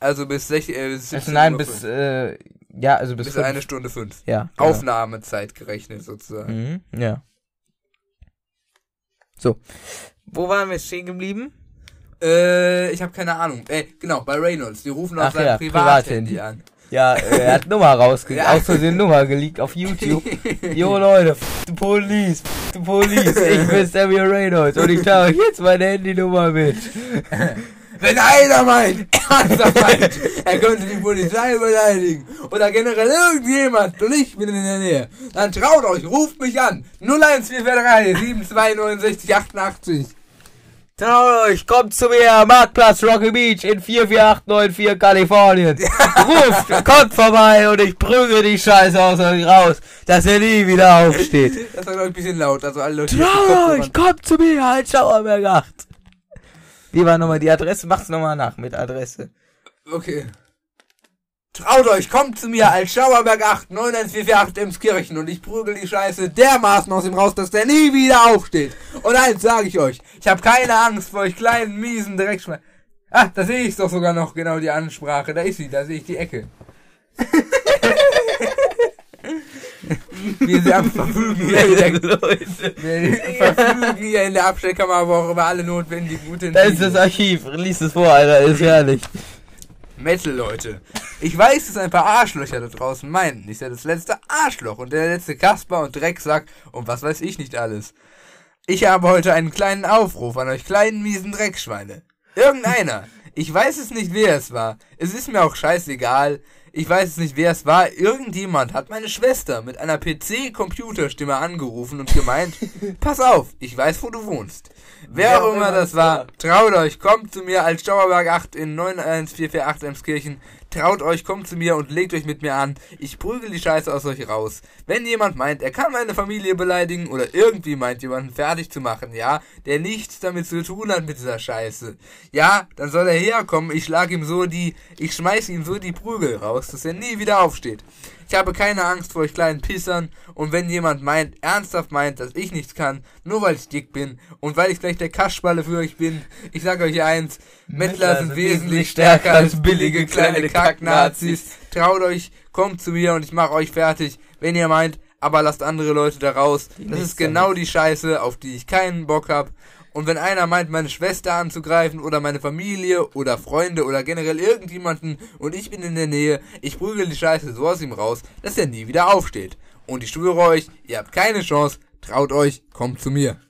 Also bis, sech, äh, bis 17 also nein, bis, äh, ja, also bis, bis fünf. eine Stunde fünf. Ja. Genau. Aufnahmezeit gerechnet sozusagen. Mhm, ja. So. Wo waren wir stehen geblieben? Äh, ich habe keine Ahnung. Äh, genau, bei Reynolds. Die rufen auf sein ja, Privathandy Privathandy. an. Ja, er hat Nummer rausgegeben. Ja. Aus Versehen Nummer geleakt auf YouTube. Jo Leute, f the police, f the police. Ich bin Samuel Reynolds und ich teile euch jetzt meine Handynummer mit. Wenn einer meint, ernsthaft meint, er könnte die Polizei beleidigen oder generell irgendjemand und ich bin in der Nähe, dann traut euch, ruft mich an. 01443 7269 88. Traut euch, kommt zu mir, Marktplatz Rocky Beach in 44894 Kalifornien. Ruft, kommt vorbei und ich prügel die Scheiße aus euch raus, dass ihr nie wieder aufsteht. Das war, glaube ich, ein bisschen laut. Also alle Leute, Traut euch, kommt zu mir, halt Schauerberg 8. Wie war nochmal die Adresse? Mach's nochmal nach mit Adresse. Okay. Traut euch, kommt zu mir als Schauerberg 8 91448 Emskirchen und ich prügel die Scheiße dermaßen aus ihm raus, dass der nie wieder aufsteht. Und eins sage ich euch, ich habe keine Angst vor euch kleinen, miesen Dreckschwein. Ah, da sehe ich doch sogar noch genau die Ansprache. Da ist sie, da sehe ich die Ecke. Wir Verfügen hier in der, wir verfügen hier in der Abstellkammer aber auch über alle notwendigen guten Da ist das Archiv. Lies es vor, Alter. Ist herrlich. Metal, Leute. Ich weiß, dass ein paar Arschlöcher da draußen meinten, ich sei das letzte Arschloch und der letzte Kasper und Drecksack und was weiß ich nicht alles. Ich habe heute einen kleinen Aufruf an euch kleinen miesen Dreckschweine. Irgendeiner. Ich weiß es nicht, wer es war. Es ist mir auch scheißegal. Ich weiß es nicht, wer es war. Irgendjemand hat meine Schwester mit einer PC-Computerstimme angerufen und gemeint, pass auf, ich weiß, wo du wohnst. Wer auch immer das war, traut euch, kommt zu mir als Stauerberg 8 in 91448 Emskirchen. Traut euch, kommt zu mir und legt euch mit mir an. Ich prügel die Scheiße aus euch raus. Wenn jemand meint, er kann meine Familie beleidigen oder irgendwie meint, jemanden fertig zu machen, ja, der nichts damit zu tun hat mit dieser Scheiße, ja, dann soll er herkommen, ich schlag ihm so die, ich schmeiß ihm so die Prügel raus, dass er nie wieder aufsteht. Ich habe keine Angst vor euch kleinen Pissern und wenn jemand meint, ernsthaft meint, dass ich nichts kann, nur weil ich dick bin und weil ich gleich der Kassspalle für euch bin, ich sage euch eins, Mettler sind wesentlich stärker als billige kleine Kack-Nazis. Traut euch, kommt zu mir und ich mache euch fertig. Wenn ihr meint, aber lasst andere Leute da raus. Das ist genau die Scheiße, auf die ich keinen Bock hab. Und wenn einer meint, meine Schwester anzugreifen oder meine Familie oder Freunde oder generell irgendjemanden und ich bin in der Nähe, ich prügel die Scheiße so aus ihm raus, dass er nie wieder aufsteht. Und ich schwöre euch, ihr habt keine Chance, traut euch, kommt zu mir.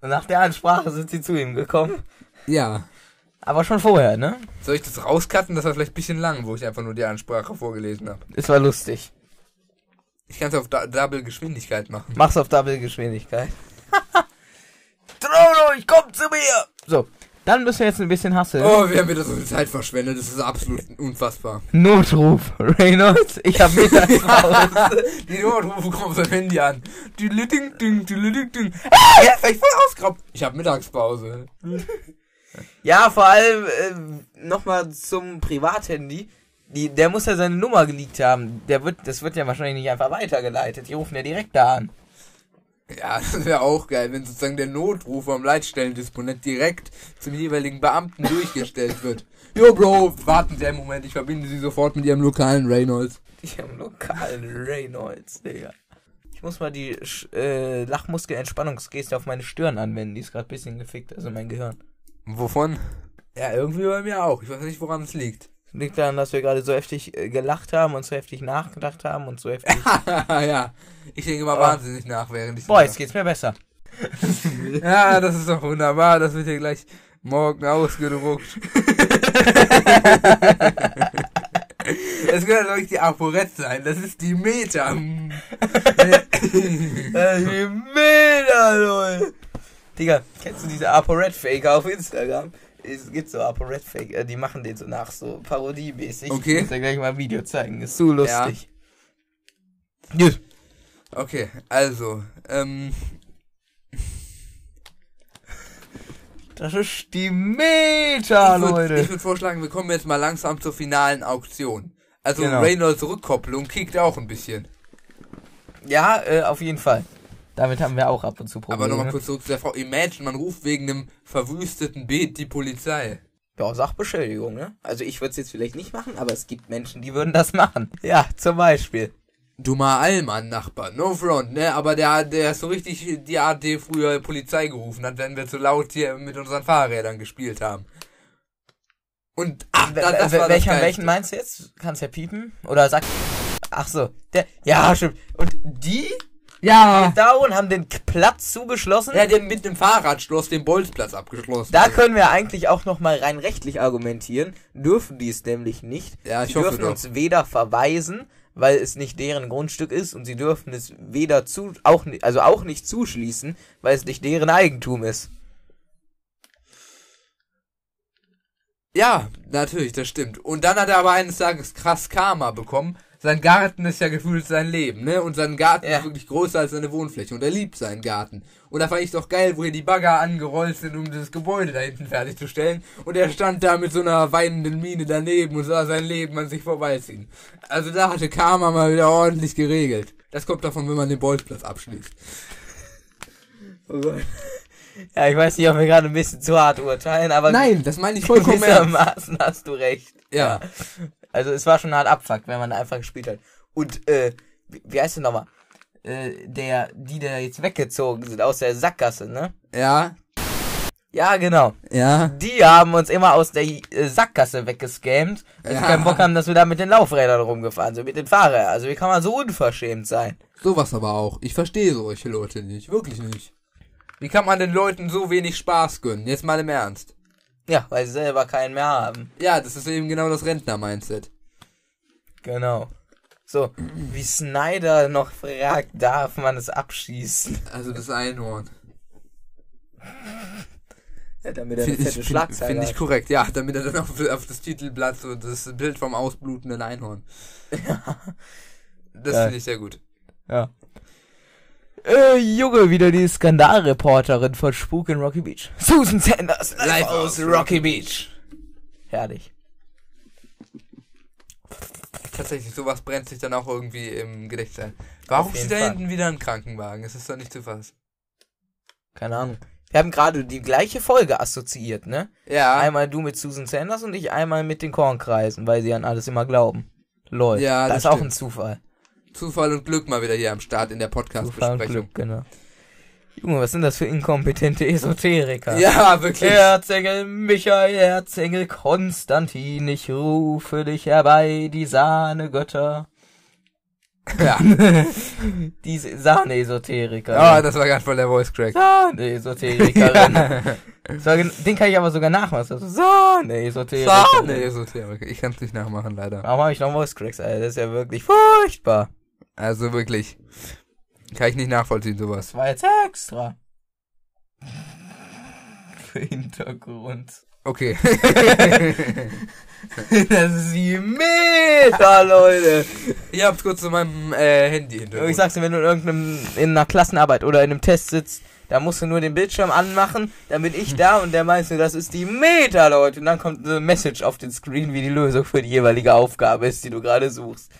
Und nach der Ansprache sind sie zu ihm gekommen. Ja. Aber schon vorher, ne? Soll ich das rauscutten? Das war vielleicht ein bisschen lang, wo ich einfach nur die Ansprache vorgelesen habe. Es war lustig. Ich kann es auf da Double Geschwindigkeit machen. Mach's auf Double-Geschwindigkeit. Trono, ich komm zu mir! So, dann müssen wir jetzt ein bisschen hasseln. Oh, wir haben wieder so viel Zeit verschwendet. Das ist absolut unfassbar. Notruf. Reynolds, ich hab Mittagspause. Die Notrufe kommen vom Handy an. Die Ding, ding, ding, ding. Ja, vielleicht voll ausgeraubt. Ich habe Mittagspause. ja, vor allem äh, nochmal zum Privathandy. Die, der muss ja seine Nummer geleakt haben. Der wird, das wird ja wahrscheinlich nicht einfach weitergeleitet. Die rufen ja direkt da an. Ja, das wäre auch geil, wenn sozusagen der Notruf am Leitstellendisponent direkt zum jeweiligen Beamten durchgestellt wird. Jo, Bro, warten Sie einen Moment, ich verbinde Sie sofort mit Ihrem lokalen Reynolds. Ihrem lokalen Reynolds, Digga. Ich muss mal die äh, Lachmuskelentspannungsgeste auf meine Stirn anwenden. Die ist gerade bisschen gefickt, also mein Gehirn. Wovon? Ja, irgendwie bei mir auch. Ich weiß nicht, woran es liegt. Liegt daran, dass wir gerade so heftig äh, gelacht haben und so heftig nachgedacht haben und so heftig. ja, ich denke mal wahnsinnig nach, während ich... Boah, jetzt geht's mir besser. Ja, das ist doch wunderbar. Das wird hier gleich morgen ausgedruckt. Das könnte doch nicht die ApoRed sein. Das ist die Meta. Äh, Meter, Leute. Digga, kennst du diese ApoRed-Faker auf Instagram? Es gibt so ApoRed-Faker, äh, die machen den so nach, so parodiemäßig. Okay. Ich muss dir gleich mal ein Video zeigen, ist so lustig. Gut. Okay, also, ähm, Das ist die Meta, ich würde Leute. würd vorschlagen, wir kommen jetzt mal langsam zur finalen Auktion. Also Genau. Reynolds Rückkopplung kickt auch ein bisschen. Ja, äh, auf jeden Fall. Damit haben wir auch ab und zu Probleme. Aber nochmal kurz zurück zu der Frau. Imagine, man ruft wegen einem verwüsteten Beet die Polizei. Ja, Sachbeschädigung, ne? Also ich würde es jetzt vielleicht nicht machen, aber es gibt Menschen, die würden das machen. Ja, zum Beispiel. Dummer Allmann, Nachbar. No front, ne? Aber der, der ist so richtig die Art, die früher Polizei gerufen hat, wenn wir zu laut hier mit unseren Fahrrädern gespielt haben. Und, ach, das, das war welchen, das welchen meinst du jetzt? Kannst ja piepen? Oder sag. Ach so, der. Ja, stimmt. Und die Ja. da und haben den Platz zugeschlossen. Ja, der mit dem Fahrradschloss den Bolzplatz abgeschlossen. da können wir eigentlich auch noch mal rein rechtlich argumentieren. Dürfen die es nämlich nicht. Ja, ich sie hoffe dürfen doch. uns weder verweisen, weil es nicht deren Grundstück ist, und sie dürfen es weder zu, auch nicht, also auch nicht zuschließen, weil es nicht deren Eigentum ist. Ja, natürlich, das stimmt. Und dann hat er aber eines Tages krass Karma bekommen. Sein Garten ist ja gefühlt sein Leben, ne? Und sein Garten Ja. ist wirklich größer als seine Wohnfläche. Und er liebt seinen Garten. Und da fand ich doch geil, wo hier die Bagger angerollt sind, um das Gebäude da hinten fertigzustellen. Und er stand da mit so einer weinenden Miene daneben und sah sein Leben an sich vorbeiziehen. Also da hatte Karma mal wieder ordentlich geregelt. Das kommt davon, wenn man den Bolzplatz abschließt. Ja, ich weiß nicht, ob wir gerade ein bisschen zu hart urteilen, aber Nein, das meine ich vollkommen gewissermaßen hast du recht. Ja. Also es war schon hart abfuckt, wenn man einfach gespielt hat. Und äh, wie, heißt der nochmal? Äh, der, die da jetzt weggezogen sind aus der Sackgasse, ne? Ja, Ja, genau. ja. Die haben uns immer aus der äh, Sackgasse weggescammt, weil sie Ja. keinen Bock haben, dass wir da mit den Laufrädern rumgefahren sind, mit den Fahrrädern. Also wie kann man so unverschämt sein? Sowas aber auch. Ich verstehe solche Leute nicht. Wirklich nicht. Wie kann man den Leuten so wenig Spaß gönnen? Jetzt mal im Ernst. Ja, weil sie selber keinen mehr haben. Ja, das ist eben genau das Rentner-Mindset. Genau. So, wie Snyder noch fragt, darf man es abschießen? Also das Einhorn. Ja, damit er eine Finde ich, fette find, Schlagzeile find ich korrekt. Ja, damit er dann auf, auf das Titelblatt so das Bild vom ausblutenden Einhorn. Das Geil. finde ich sehr gut. Ja. Äh, Junge, wieder die Skandalreporterin von Spuk in Rocky Beach. Susan Sanders, live, Live aus Rocky Beach. Herrlich. Tatsächlich, sowas brennt sich dann auch irgendwie im Gedächtnis ein. Warum steht da hinten wieder ein Krankenwagen? Es ist doch nicht zu fassen. Keine Ahnung. Wir haben gerade die gleiche Folge assoziiert, ne? Ja, Einmal du mit Susan Sanders und ich einmal mit den Kornkreisen, weil sie an alles immer glauben. Lol. Ja, das das ist auch stimmt. ein Zufall. Zufall und Glück mal wieder hier am Start in der Zufall und Podcast-Besprechung. Glück, genau. Junge, was sind das für inkompetente Esoteriker? Ja, wirklich. Erzengel Michael, Erzengel Konstantin, ich rufe dich herbei, die Sahnegötter. Ja. Die Sahne-Esoteriker. Ah, das war gerade voll der Voice Crack. Sahne-Esoterikerin. Gen- Den kann ich aber sogar nachmachen. Also Sahne-Esoterikerin. Sahne Esoterik. Ich kann es nicht nachmachen, leider. Warum habe ich noch Voice Cracks, Alter? Das ist ja wirklich furchtbar. Also wirklich. Kann ich nicht nachvollziehen, sowas. Das war jetzt extra. Für Hintergrund. Okay. Das ist die Meta, Leute. ich hab's kurz zu meinem äh, Handy hinter. Ich sag's dir, wenn du in irgendeinem, in einer Klassenarbeit oder in einem Test sitzt, da musst du nur den Bildschirm anmachen, dann bin ich da und der meinst du, das ist die Meta, Leute. Und dann kommt eine Message auf den Screen, wie die Lösung für die jeweilige Aufgabe ist, die du gerade suchst.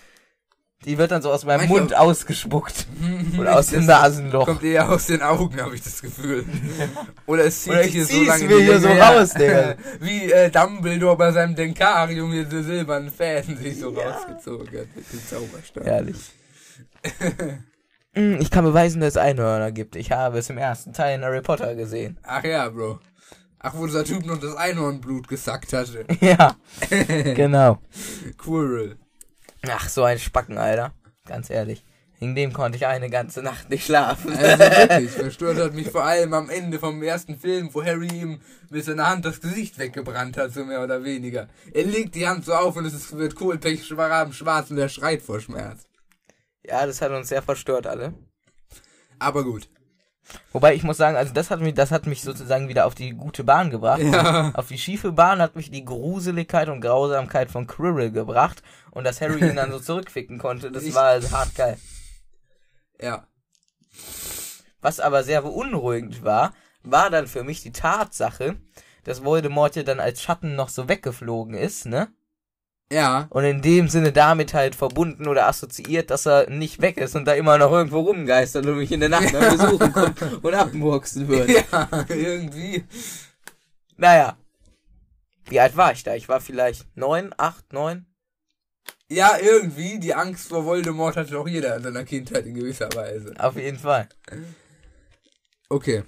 Die wird dann so aus meinem Manchmal- Mund ausgespuckt. Oder aus dem Nasenloch. Kommt eher aus den Augen, habe ich das Gefühl. Oder es zieht Oder sich ich hier so lange mir hier so raus, Digga. Wie äh, Dumbledore bei seinem Denkarium hier so silbernen Fäden sich so Ja. rausgezogen hat mit dem Zauberstab. Ehrlich. Mm, Ich kann beweisen, dass es Einhörner gibt. Ich habe es im ersten Teil in Harry Potter gesehen. Ach ja, Bro. Ach, wo dieser Typ noch das Einhornblut gesackt hatte. Ja, genau. Quirrell. Ach, so ein Spacken, Alter. Ganz ehrlich. Wegen dem konnte ich eine ganze Nacht nicht schlafen. Also wirklich, verstört hat mich vor allem am Ende vom ersten Film, wo Harry ihm mit seiner Hand das Gesicht weggebrannt hat, so mehr oder weniger. Er legt die Hand so auf und es ist, wird Kohlpech schwarz und er schreit vor Schmerz. Ja, das hat uns sehr verstört, alle. Aber gut. Wobei ich muss sagen, also das hat mich, das hat mich sozusagen wieder auf die gute Bahn gebracht. Ja. Auf die schiefe Bahn hat mich die Gruseligkeit und Grausamkeit von Quirrell gebracht. Und dass Harry ihn dann so zurückficken konnte, das Ich- war also hart geil. Ja. Was aber sehr beunruhigend war, war dann für mich die Tatsache, dass Voldemort ja dann als Schatten noch so weggeflogen ist, ne? Ja. Und in dem Sinne damit halt verbunden oder assoziiert, dass er nicht weg ist und da immer noch irgendwo rumgeistert und mich in der Nacht mal besuchen kommt und abmurksen wird. Ja, irgendwie. Naja. Wie alt war ich da? Ich war vielleicht neun, acht, neun. Ja, irgendwie. Die Angst vor Voldemort hatte auch jeder in seiner Kindheit in gewisser Weise. Auf jeden Fall. Okay.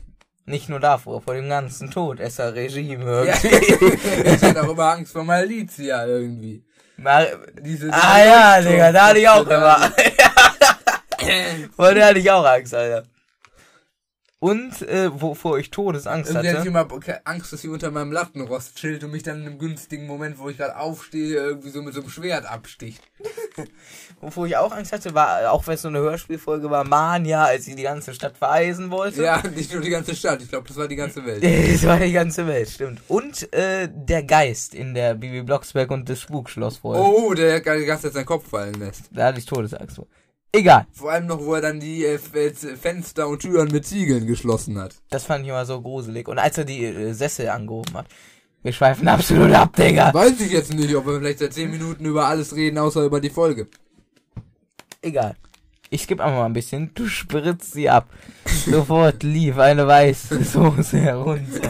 Nicht nur davor, vor dem ganzen Todesser-Regime Ja. irgendwie. ich hatte auch immer Angst vor Malizia irgendwie. Mar Diese, ah ja, Digga, da hatte ich auch immer. Vor der hatte ich auch Angst, Alter. Und, äh, wovor ich Todesangst Irgendwie hatte ich hatte. immer Angst, dass sie unter meinem Lattenrost chillt und mich dann in einem günstigen Moment, wo ich gerade aufstehe, irgendwie so mit so einem Schwert absticht. Wovor ich auch Angst hatte, war, auch wenn es so eine Hörspielfolge war, Mania, als sie die ganze Stadt vereisen wollte. Ja, nicht nur die ganze Stadt, ich glaube, das war die ganze Welt. Das war die ganze Welt, stimmt. Und äh, der Geist in der Bibi Blocksberg und das Spukschloss Folge. Oh, der die ganze Zeit seinen Kopf fallen lässt. Da hatte ich Todesangst vor. Egal. Vor allem noch, wo er dann die äh, Fenster und Türen mit Ziegeln geschlossen hat. Das fand ich immer so gruselig. Und als er die äh, Sessel angehoben hat. Wir schweifen absolut ab, Digga. Weiß ich jetzt nicht, ob wir vielleicht seit 10 Minuten über alles reden, außer über die Folge. Egal. Ich skippe einfach mal ein bisschen. Du spritzt sie ab. Sofort lief eine weiße Soße herunter.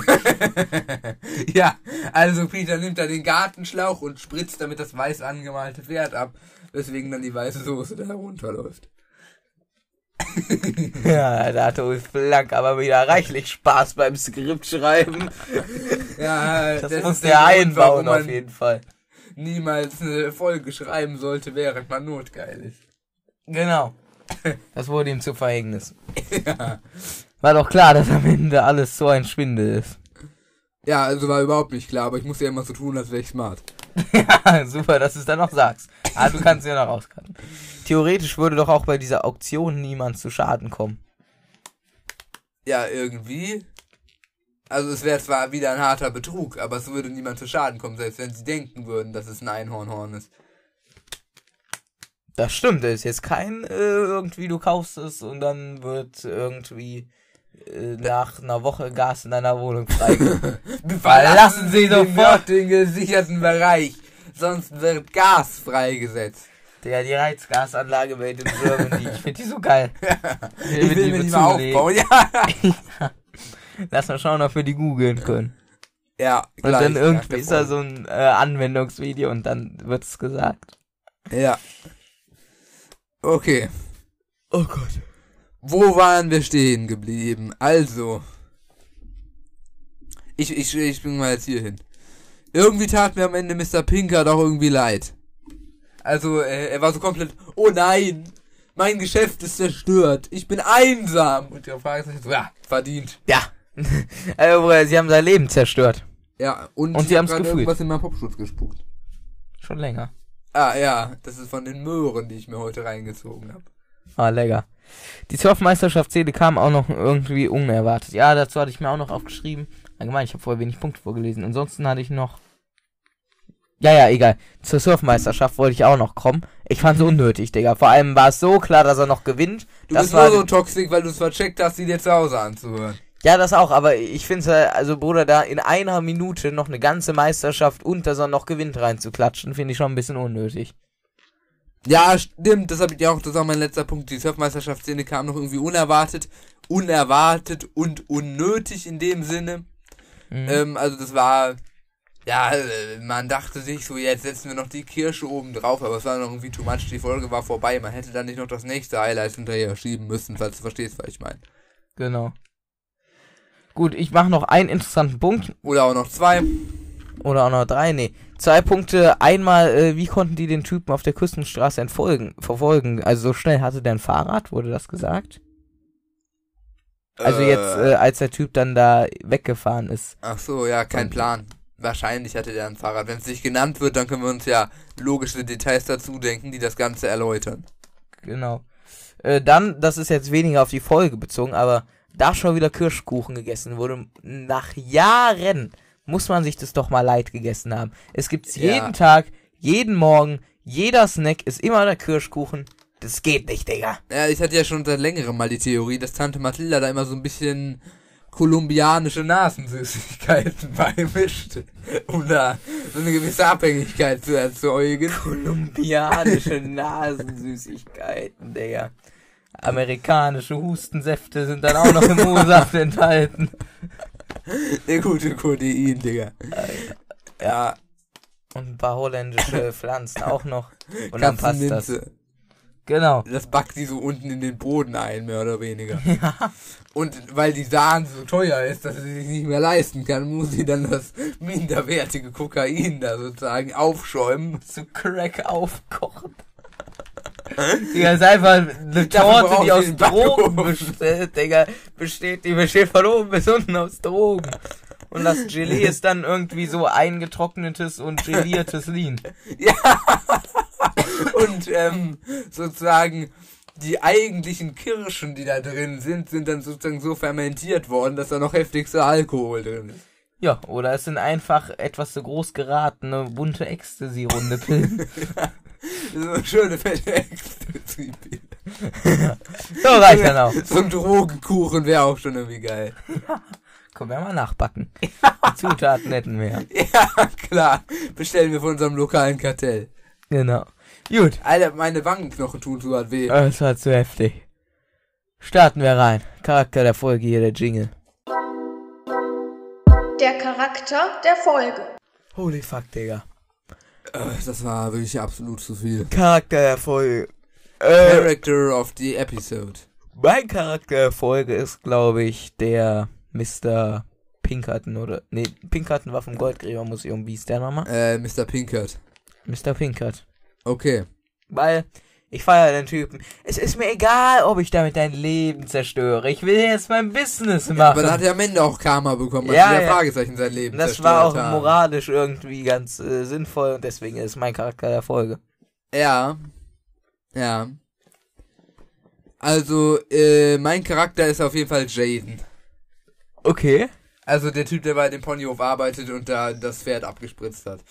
ja, also Peter nimmt da den Gartenschlauch und spritzt damit das weiß angemalte Pferd ab, weswegen dann die weiße Soße da herunterläuft. Ja, da hatte Ulf Blank aber wieder reichlich Spaß beim Skriptschreiben. Ja, Das, ist muss der einbauen auf jeden Fall. niemals eine Folge schreiben sollte, während man notgeil ist. Genau. Das wurde ihm zu Verhängnis. ja. War doch klar, dass am Ende alles so ein Schwindel ist. ja, also war überhaupt nicht klar, aber ich muss ja immer so tun, als wäre ich smart. Ja, super, dass du es dann noch sagst. Ah, du kannst ja noch rauscutten. Theoretisch würde doch auch bei dieser Auktion niemand zu Schaden kommen. Ja, irgendwie. Also es wäre zwar wieder ein harter Betrug, aber es würde niemand zu Schaden kommen, selbst wenn sie denken würden, dass es ein Einhornhorn ist. Das stimmt, das ist jetzt kein äh, irgendwie, du kaufst es und dann wird irgendwie äh, nach einer Woche Gas in deiner Wohnung freigegeben. Verlassen Sie sofort- den gesicherten Bereich, sonst wird Gas freigesetzt. Der die Reizgasanlage made in Germany. Ich finde die so geil. Ich will mir die mal aufbauen, ja. Lass mal schauen, ob wir die googeln können. Ja, Und gleich dann irgendwie ist da so ein äh, Anwendungsvideo und dann wird es gesagt. Ja. Okay. Oh Gott. Wo waren wir stehen geblieben? Also. Ich, ich, ich bring mal jetzt hier hin. Irgendwie tat mir am Ende Mr. Pinker doch irgendwie leid. Also, äh, er war so komplett, oh nein, mein Geschäft ist zerstört, ich bin einsam. Und der fragt sich so, ja, verdient. Ja. also, sie haben sein Leben zerstört. Ja, und, Und sie hab haben's grad gefühlt. irgendwas in meinen Popschutz gespuckt. Schon länger. Ah, ja, das ist von den Möhren, die ich mir heute reingezogen habe. Ah, lecker. Die Surfmeisterschaftsszene kam auch noch irgendwie unerwartet. Ja, dazu hatte ich mir auch noch aufgeschrieben. Allgemein, ich habe vorher wenig Punkte vorgelesen. Ansonsten hatte ich noch. Ja, ja, egal. Zur Surfmeisterschaft wollte ich auch noch kommen. Ich fand es unnötig, Digga. Vor allem war es so klar, dass er noch gewinnt. Du das bist war nur so toxisch, weil du es vercheckt hast, die dir zu Hause anzuhören. Ja, das auch, aber ich finde es, also Bruder, da in einer Minute noch eine ganze Meisterschaft und dass er noch gewinnt reinzuklatschen, finde ich schon ein bisschen unnötig. Ja, stimmt, das habe ich ja auch, das war mein letzter Punkt. Die Surfmeisterschaftsszene kam noch irgendwie unerwartet, unerwartet und unnötig in dem Sinne. Mhm. Ähm, also das war, ja, äh, man dachte sich so, jetzt setzen wir noch die Kirsche oben drauf, aber es war noch irgendwie too much, die Folge war vorbei. Man hätte dann nicht noch das nächste Highlight hinterher schieben müssen, falls du verstehst, was ich meine. Genau. Gut, ich mache noch einen interessanten Punkt. Oder auch noch zwei. Oder auch noch drei, nee. Zwei Punkte. Einmal, äh, wie konnten die den Typen auf der Küstenstraße entfolgen, verfolgen? Also so schnell hatte der ein Fahrrad, wurde das gesagt? Also jetzt, äh, als der Typ dann da weggefahren ist. Ach so, ja, kein Plan. Wahrscheinlich hatte der ein Fahrrad. Wenn es nicht genannt wird, dann können wir uns ja logische Details dazu denken, die das Ganze erläutern. Genau. Äh, dann, das ist jetzt weniger auf die Folge bezogen, aber da schon wieder Kirschkuchen gegessen wurde, nach Jahren muss man sich das doch mal leid gegessen haben. Es gibt's Ja. jeden Tag, jeden Morgen, jeder Snack ist immer der Kirschkuchen. Das geht nicht, Digga. Ja, ich hatte ja schon seit längerem mal die Theorie, dass Tante Mathilda da immer so ein bisschen kolumbianische Nasensüßigkeiten beimischt, um da so eine gewisse Abhängigkeit zu erzeugen. Kolumbianische Nasensüßigkeiten, Digga. Amerikanische Hustensäfte sind dann auch noch im O-Saft enthalten. Der gute Codein, Digga. Ja, Und ein paar holländische Pflanzen auch noch. Und dann passt das. Genau. Das backt die so unten in den Boden ein, mehr oder weniger. Und weil die Sahne so teuer ist, dass sie sich nicht mehr leisten kann, muss sie dann das minderwertige Kokain da sozusagen aufschäumen. zu Crack aufkochen. Digga, ist einfach eine Torte, die aus Drogen besteht, Digga. Besteht, die besteht von oben bis unten aus Drogen. Und das Gelee ist dann irgendwie so eingetrocknetes und geliertes Lean. Und ähm, sozusagen die eigentlichen Kirschen, die da drin sind, sind dann sozusagen so fermentiert worden, dass da noch heftigster Alkohol drin ist. Ja, oder es sind einfach etwas zu groß geratene, bunte Ecstasy-runde Pillen. Das ist eine schöne fette Ecstasy. So reicht dann auch. So ein Drogenkuchen wäre auch schon irgendwie geil. Können wir mal nachbacken. Die Zutaten hätten wir. Ja, klar. Bestellen wir von unserem lokalen Kartell. Genau. Gut. Alter, meine Wangenknochen tun so weh. Das war zu heftig. Starten wir rein. Charakter der Folge hier, der Jingle. Der Charakter der Folge. Holy fuck, Digga. Äh, Das war wirklich absolut zu viel. Charakter der Folge. Äh, Character of the episode. mein Charakter der Folge ist, glaube ich, der Mr. Pinkerton oder. Nee, Pinkerton war vom Goldgräbermuseum. Wie ist der nochmal? Äh, Mr. Pinkert. Mr. Pinkert. Okay. Weil ich feiere den Typen. Es ist mir egal, ob ich damit dein Leben zerstöre. Ich will jetzt mein Business machen. Aber da hat er am Ende auch Karma bekommen, als Ja, der ja. Fragezeichen sein Leben das zerstört war auch haben. moralisch irgendwie ganz äh, sinnvoll und deswegen ist mein Charakter der Folge. Ja. Ja. Also, äh, mein Charakter ist auf jeden Fall Jaden. Okay. Also der Typ, der bei dem Ponyhof arbeitet und da das Pferd abgespritzt hat.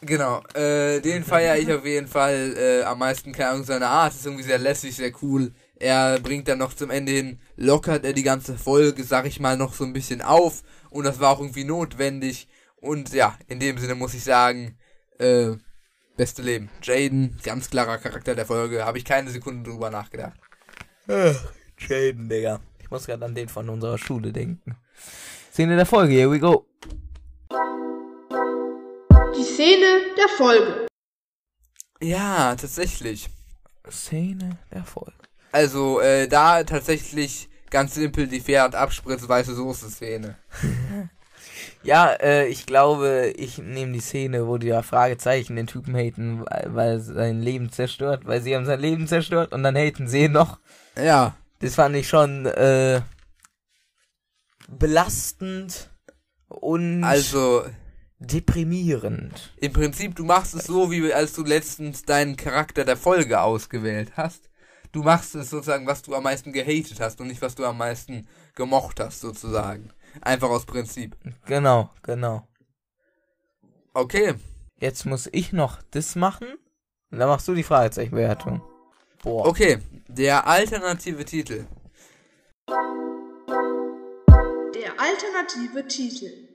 Genau, äh, den feiere ich auf jeden Fall äh, am meisten, keine Ahnung, seine Art ist irgendwie sehr lässig, sehr cool. Er bringt dann noch zum Ende hin, lockert er die ganze Folge, sag ich mal, noch so ein bisschen auf und das war auch irgendwie notwendig. Und ja, in dem Sinne muss ich sagen, äh, beste Leben. Jaden, ganz klarer Charakter der Folge, habe ich keine Sekunde drüber nachgedacht. Jaden, Digga. Ich muss gerade an den von unserer Schule denken. Szene der Folge, here we go. Die Szene der Folge. Ja, tatsächlich. Szene der Folge. Also, äh, da tatsächlich ganz simpel die Pferd abspritzt weiße Soße-Szene. Ja, äh, ich glaube, ich nehme die Szene, wo die ja Fragezeichen den Typen haten, weil, weil er sein Leben zerstört, weil sie haben sein Leben zerstört und dann haten sie ihn noch. Ja. Das fand ich schon äh, belastend und Also, deprimierend. im Prinzip, du machst es so, wie als du letztens deinen Charakter der Folge ausgewählt hast. Du machst es sozusagen, was du am meisten gehatet hast und nicht, was du am meisten gemocht hast, sozusagen. Einfach aus Prinzip. Genau, genau. Okay. Jetzt muss ich noch das machen. Und dann machst du die Fragezeichenbewertung. Boah. Okay. Der alternative Titel. Der alternative Titel.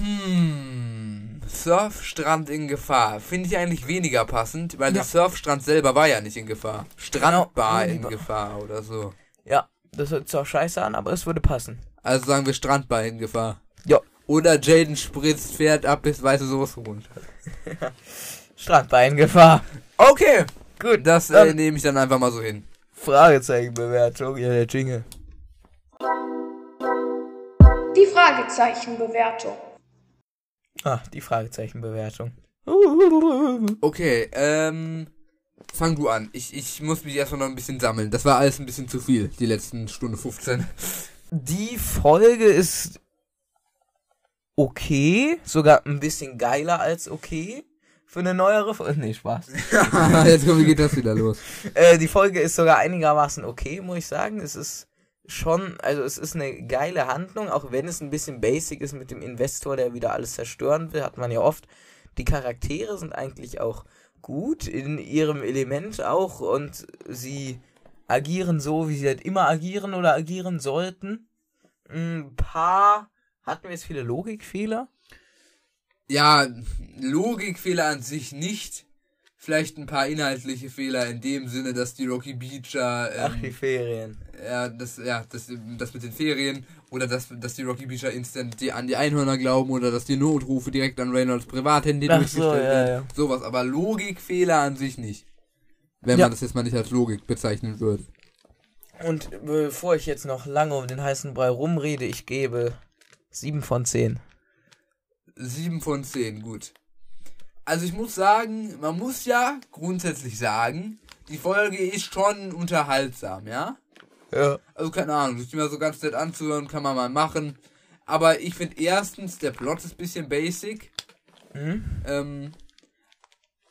Hm. Surfstrand in Gefahr. Finde ich eigentlich weniger passend, weil Ja. der Surfstrand selber war ja nicht in Gefahr. Strandbar Genau. in Gefahr oder so. Ja, das hört zwar scheiße an, aber es würde passen. Also sagen wir Strandbar in Gefahr. Ja. Oder Jaden spritzt Pferd ab, bis weiße Soße runter. Strandbeingefahr. Okay. Gut, Das äh, nehme ich dann einfach mal so hin. Fragezeichenbewertung. Ja, der Jingle. Die Fragezeichenbewertung. Ah, die Fragezeichenbewertung. Okay, ähm. Fang du an. Ich, ich muss mich erstmal noch ein bisschen sammeln. Das war alles ein bisschen zu viel, die letzten Stunde 15. Die Folge ist okay, sogar ein bisschen geiler als okay. Für eine neuere Folge. Nee, Spaß. Jetzt komm, wie geht das wieder los? Äh, die Folge ist sogar einigermaßen okay, muss ich sagen. Es ist schon, also es ist eine geile Handlung, auch wenn es ein bisschen basic ist mit dem Investor, der wieder alles zerstören will, hat man ja oft. Die Charaktere sind eigentlich auch gut in ihrem Element auch und sie agieren so, wie sie halt immer agieren oder agieren sollten. Ein paar hatten wir jetzt viele Logikfehler. Ja, Logikfehler an sich nicht. Vielleicht ein paar inhaltliche Fehler in dem Sinne, dass die Rocky Beacher, Ach, die ähm, Ferien. ja, das, ja, das, das mit den Ferien oder dass, dass die Rocky Beacher instant die, an die Einhörner glauben oder dass die Notrufe direkt an Reynolds Privathandy Ach so, durchgestellt ja, werden. ja. Sowas, aber Logikfehler an sich nicht. Wenn Ja. man das jetzt mal nicht als Logik bezeichnen würde. Und bevor ich jetzt noch lange um den heißen Brei rumrede, ich gebe 7 von 10. 7 von 10, gut. Also ich muss sagen, man muss ja grundsätzlich sagen, die Folge ist schon unterhaltsam, ja? Ja. Also keine Ahnung, das ist mir so ganz nett anzuhören, kann man mal machen. Aber ich finde erstens, der Plot ist ein bisschen basic. Mhm. Ähm,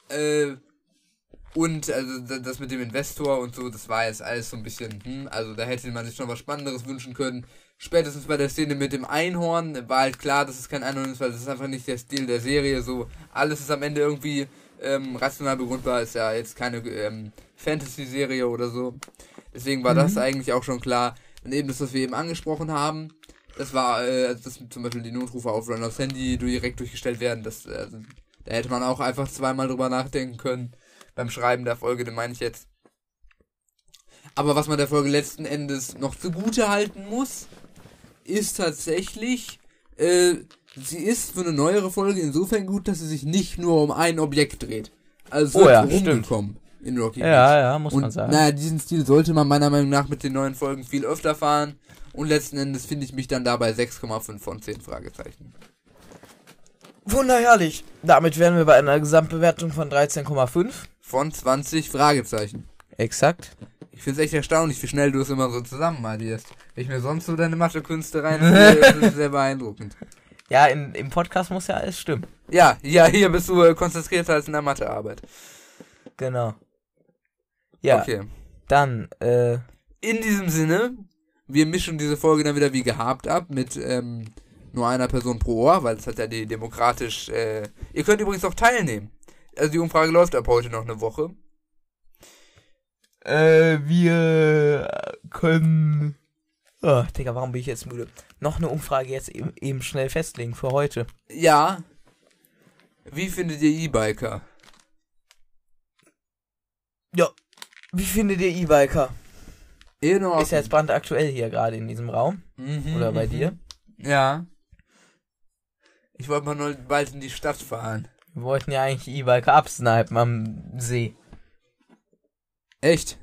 äh, und also da- das mit dem Investor und so, das war jetzt alles so ein bisschen, hm, also da hätte man sich schon was Spannenderes wünschen können. Spätestens bei der Szene mit dem Einhorn war halt klar, dass es kein Einhorn ist, weil das ist einfach nicht der Stil der Serie. So, alles ist am Ende irgendwie ähm, rational begründbar, ist ja jetzt keine ähm, Fantasy-Serie oder so. Deswegen war das eigentlich auch schon klar. Und eben das, was wir eben angesprochen haben, das war, äh, also dass zum Beispiel die Notrufe auf Runners Handy direkt durchgestellt werden, das, äh, also, da hätte man auch einfach zweimal drüber nachdenken können. Beim Schreiben der Folge, den meine ich jetzt. Aber was man der Folge letzten Endes noch zugute halten muss, ist tatsächlich, äh, sie ist für eine neuere Folge insofern gut, dass sie sich nicht nur um ein Objekt dreht. Also Oh ja, stimmt. rumgekommen in Rocky Beach. Ja, ja, muss Und man sagen. naja, diesen Stil sollte man meiner Meinung nach mit den neuen Folgen viel öfter fahren. Und letzten Endes finde ich mich dann dabei 6,5 von 10 Fragezeichen. Wunderherrlich. Damit wären wir bei einer Gesamtbewertung von 13,5. Von 20 Fragezeichen. Exakt. Ich finde es echt erstaunlich, wie schnell du es immer so zusammen addierst. Wenn ich mir sonst so deine Mathekünste reinziehe, ist es sehr beeindruckend. Ja, in, im Podcast muss ja alles stimmen. Ja, ja, hier bist du äh, konzentrierter als in der Mathearbeit. Genau. Ja, Okay. dann, äh, In diesem Sinne, wir mischen diese Folge dann wieder wie gehabt ab mit ähm, nur einer Person pro Ohr, weil es hat ja die demokratisch. Äh, ihr könnt übrigens auch teilnehmen. Also die Umfrage läuft ab heute noch eine Woche. Äh, wir können. Oh, Digga, warum bin ich jetzt müde? Noch eine Umfrage jetzt eben, eben schnell festlegen für heute. Ja. Wie findet ihr E-Biker? Ja. Wie findet ihr E-Biker? Nur Ist ja jetzt brandaktuell hier gerade in diesem Raum. Mhm, Oder bei mhm. dir. Ja. Ich wollte mal nur bald in die Stadt fahren. Wir wollten ja eigentlich E-Biker absnipen am See. Echt?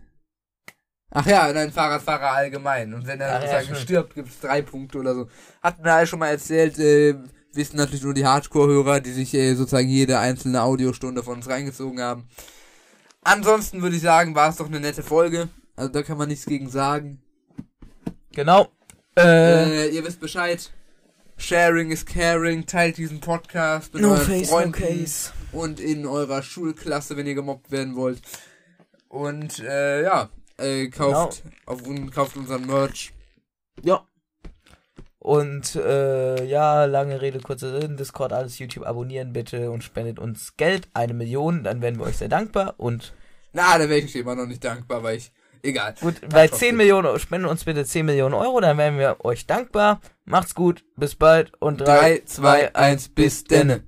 Ach ja, nein, Fahrradfahrer allgemein. Und wenn er Ach ja, sozusagen stimmt. stirbt, gibt's drei Punkte oder so. Hatten wir alle schon mal erzählt, äh, wissen natürlich nur die Hardcore-Hörer, die sich äh, sozusagen jede einzelne Audiostunde von uns reingezogen haben. Ansonsten würde ich sagen, war es doch eine nette Folge. Also da kann man nichts gegen sagen. Genau. Äh, Äh, ihr wisst Bescheid. Sharing is caring. Teilt diesen Podcast mit no euren face, no Freunden case. und in eurer Schulklasse, wenn ihr gemobbt werden wollt. Und äh, ja, äh, kauft, auf, un- kauft unseren Merch. Ja. Und äh, ja, lange Rede, kurzer Sinn. Discord, alles YouTube abonnieren bitte und spendet uns Geld, eine Million, dann werden wir euch sehr dankbar. Und Na, da wäre ich immer noch nicht dankbar, weil ich. Egal. gut, bei trotzdem. 10 Millionen, spendet uns bitte 10 Millionen Euro, dann werden wir euch dankbar. Macht's gut, bis bald und 3, 2, 1, bis denne.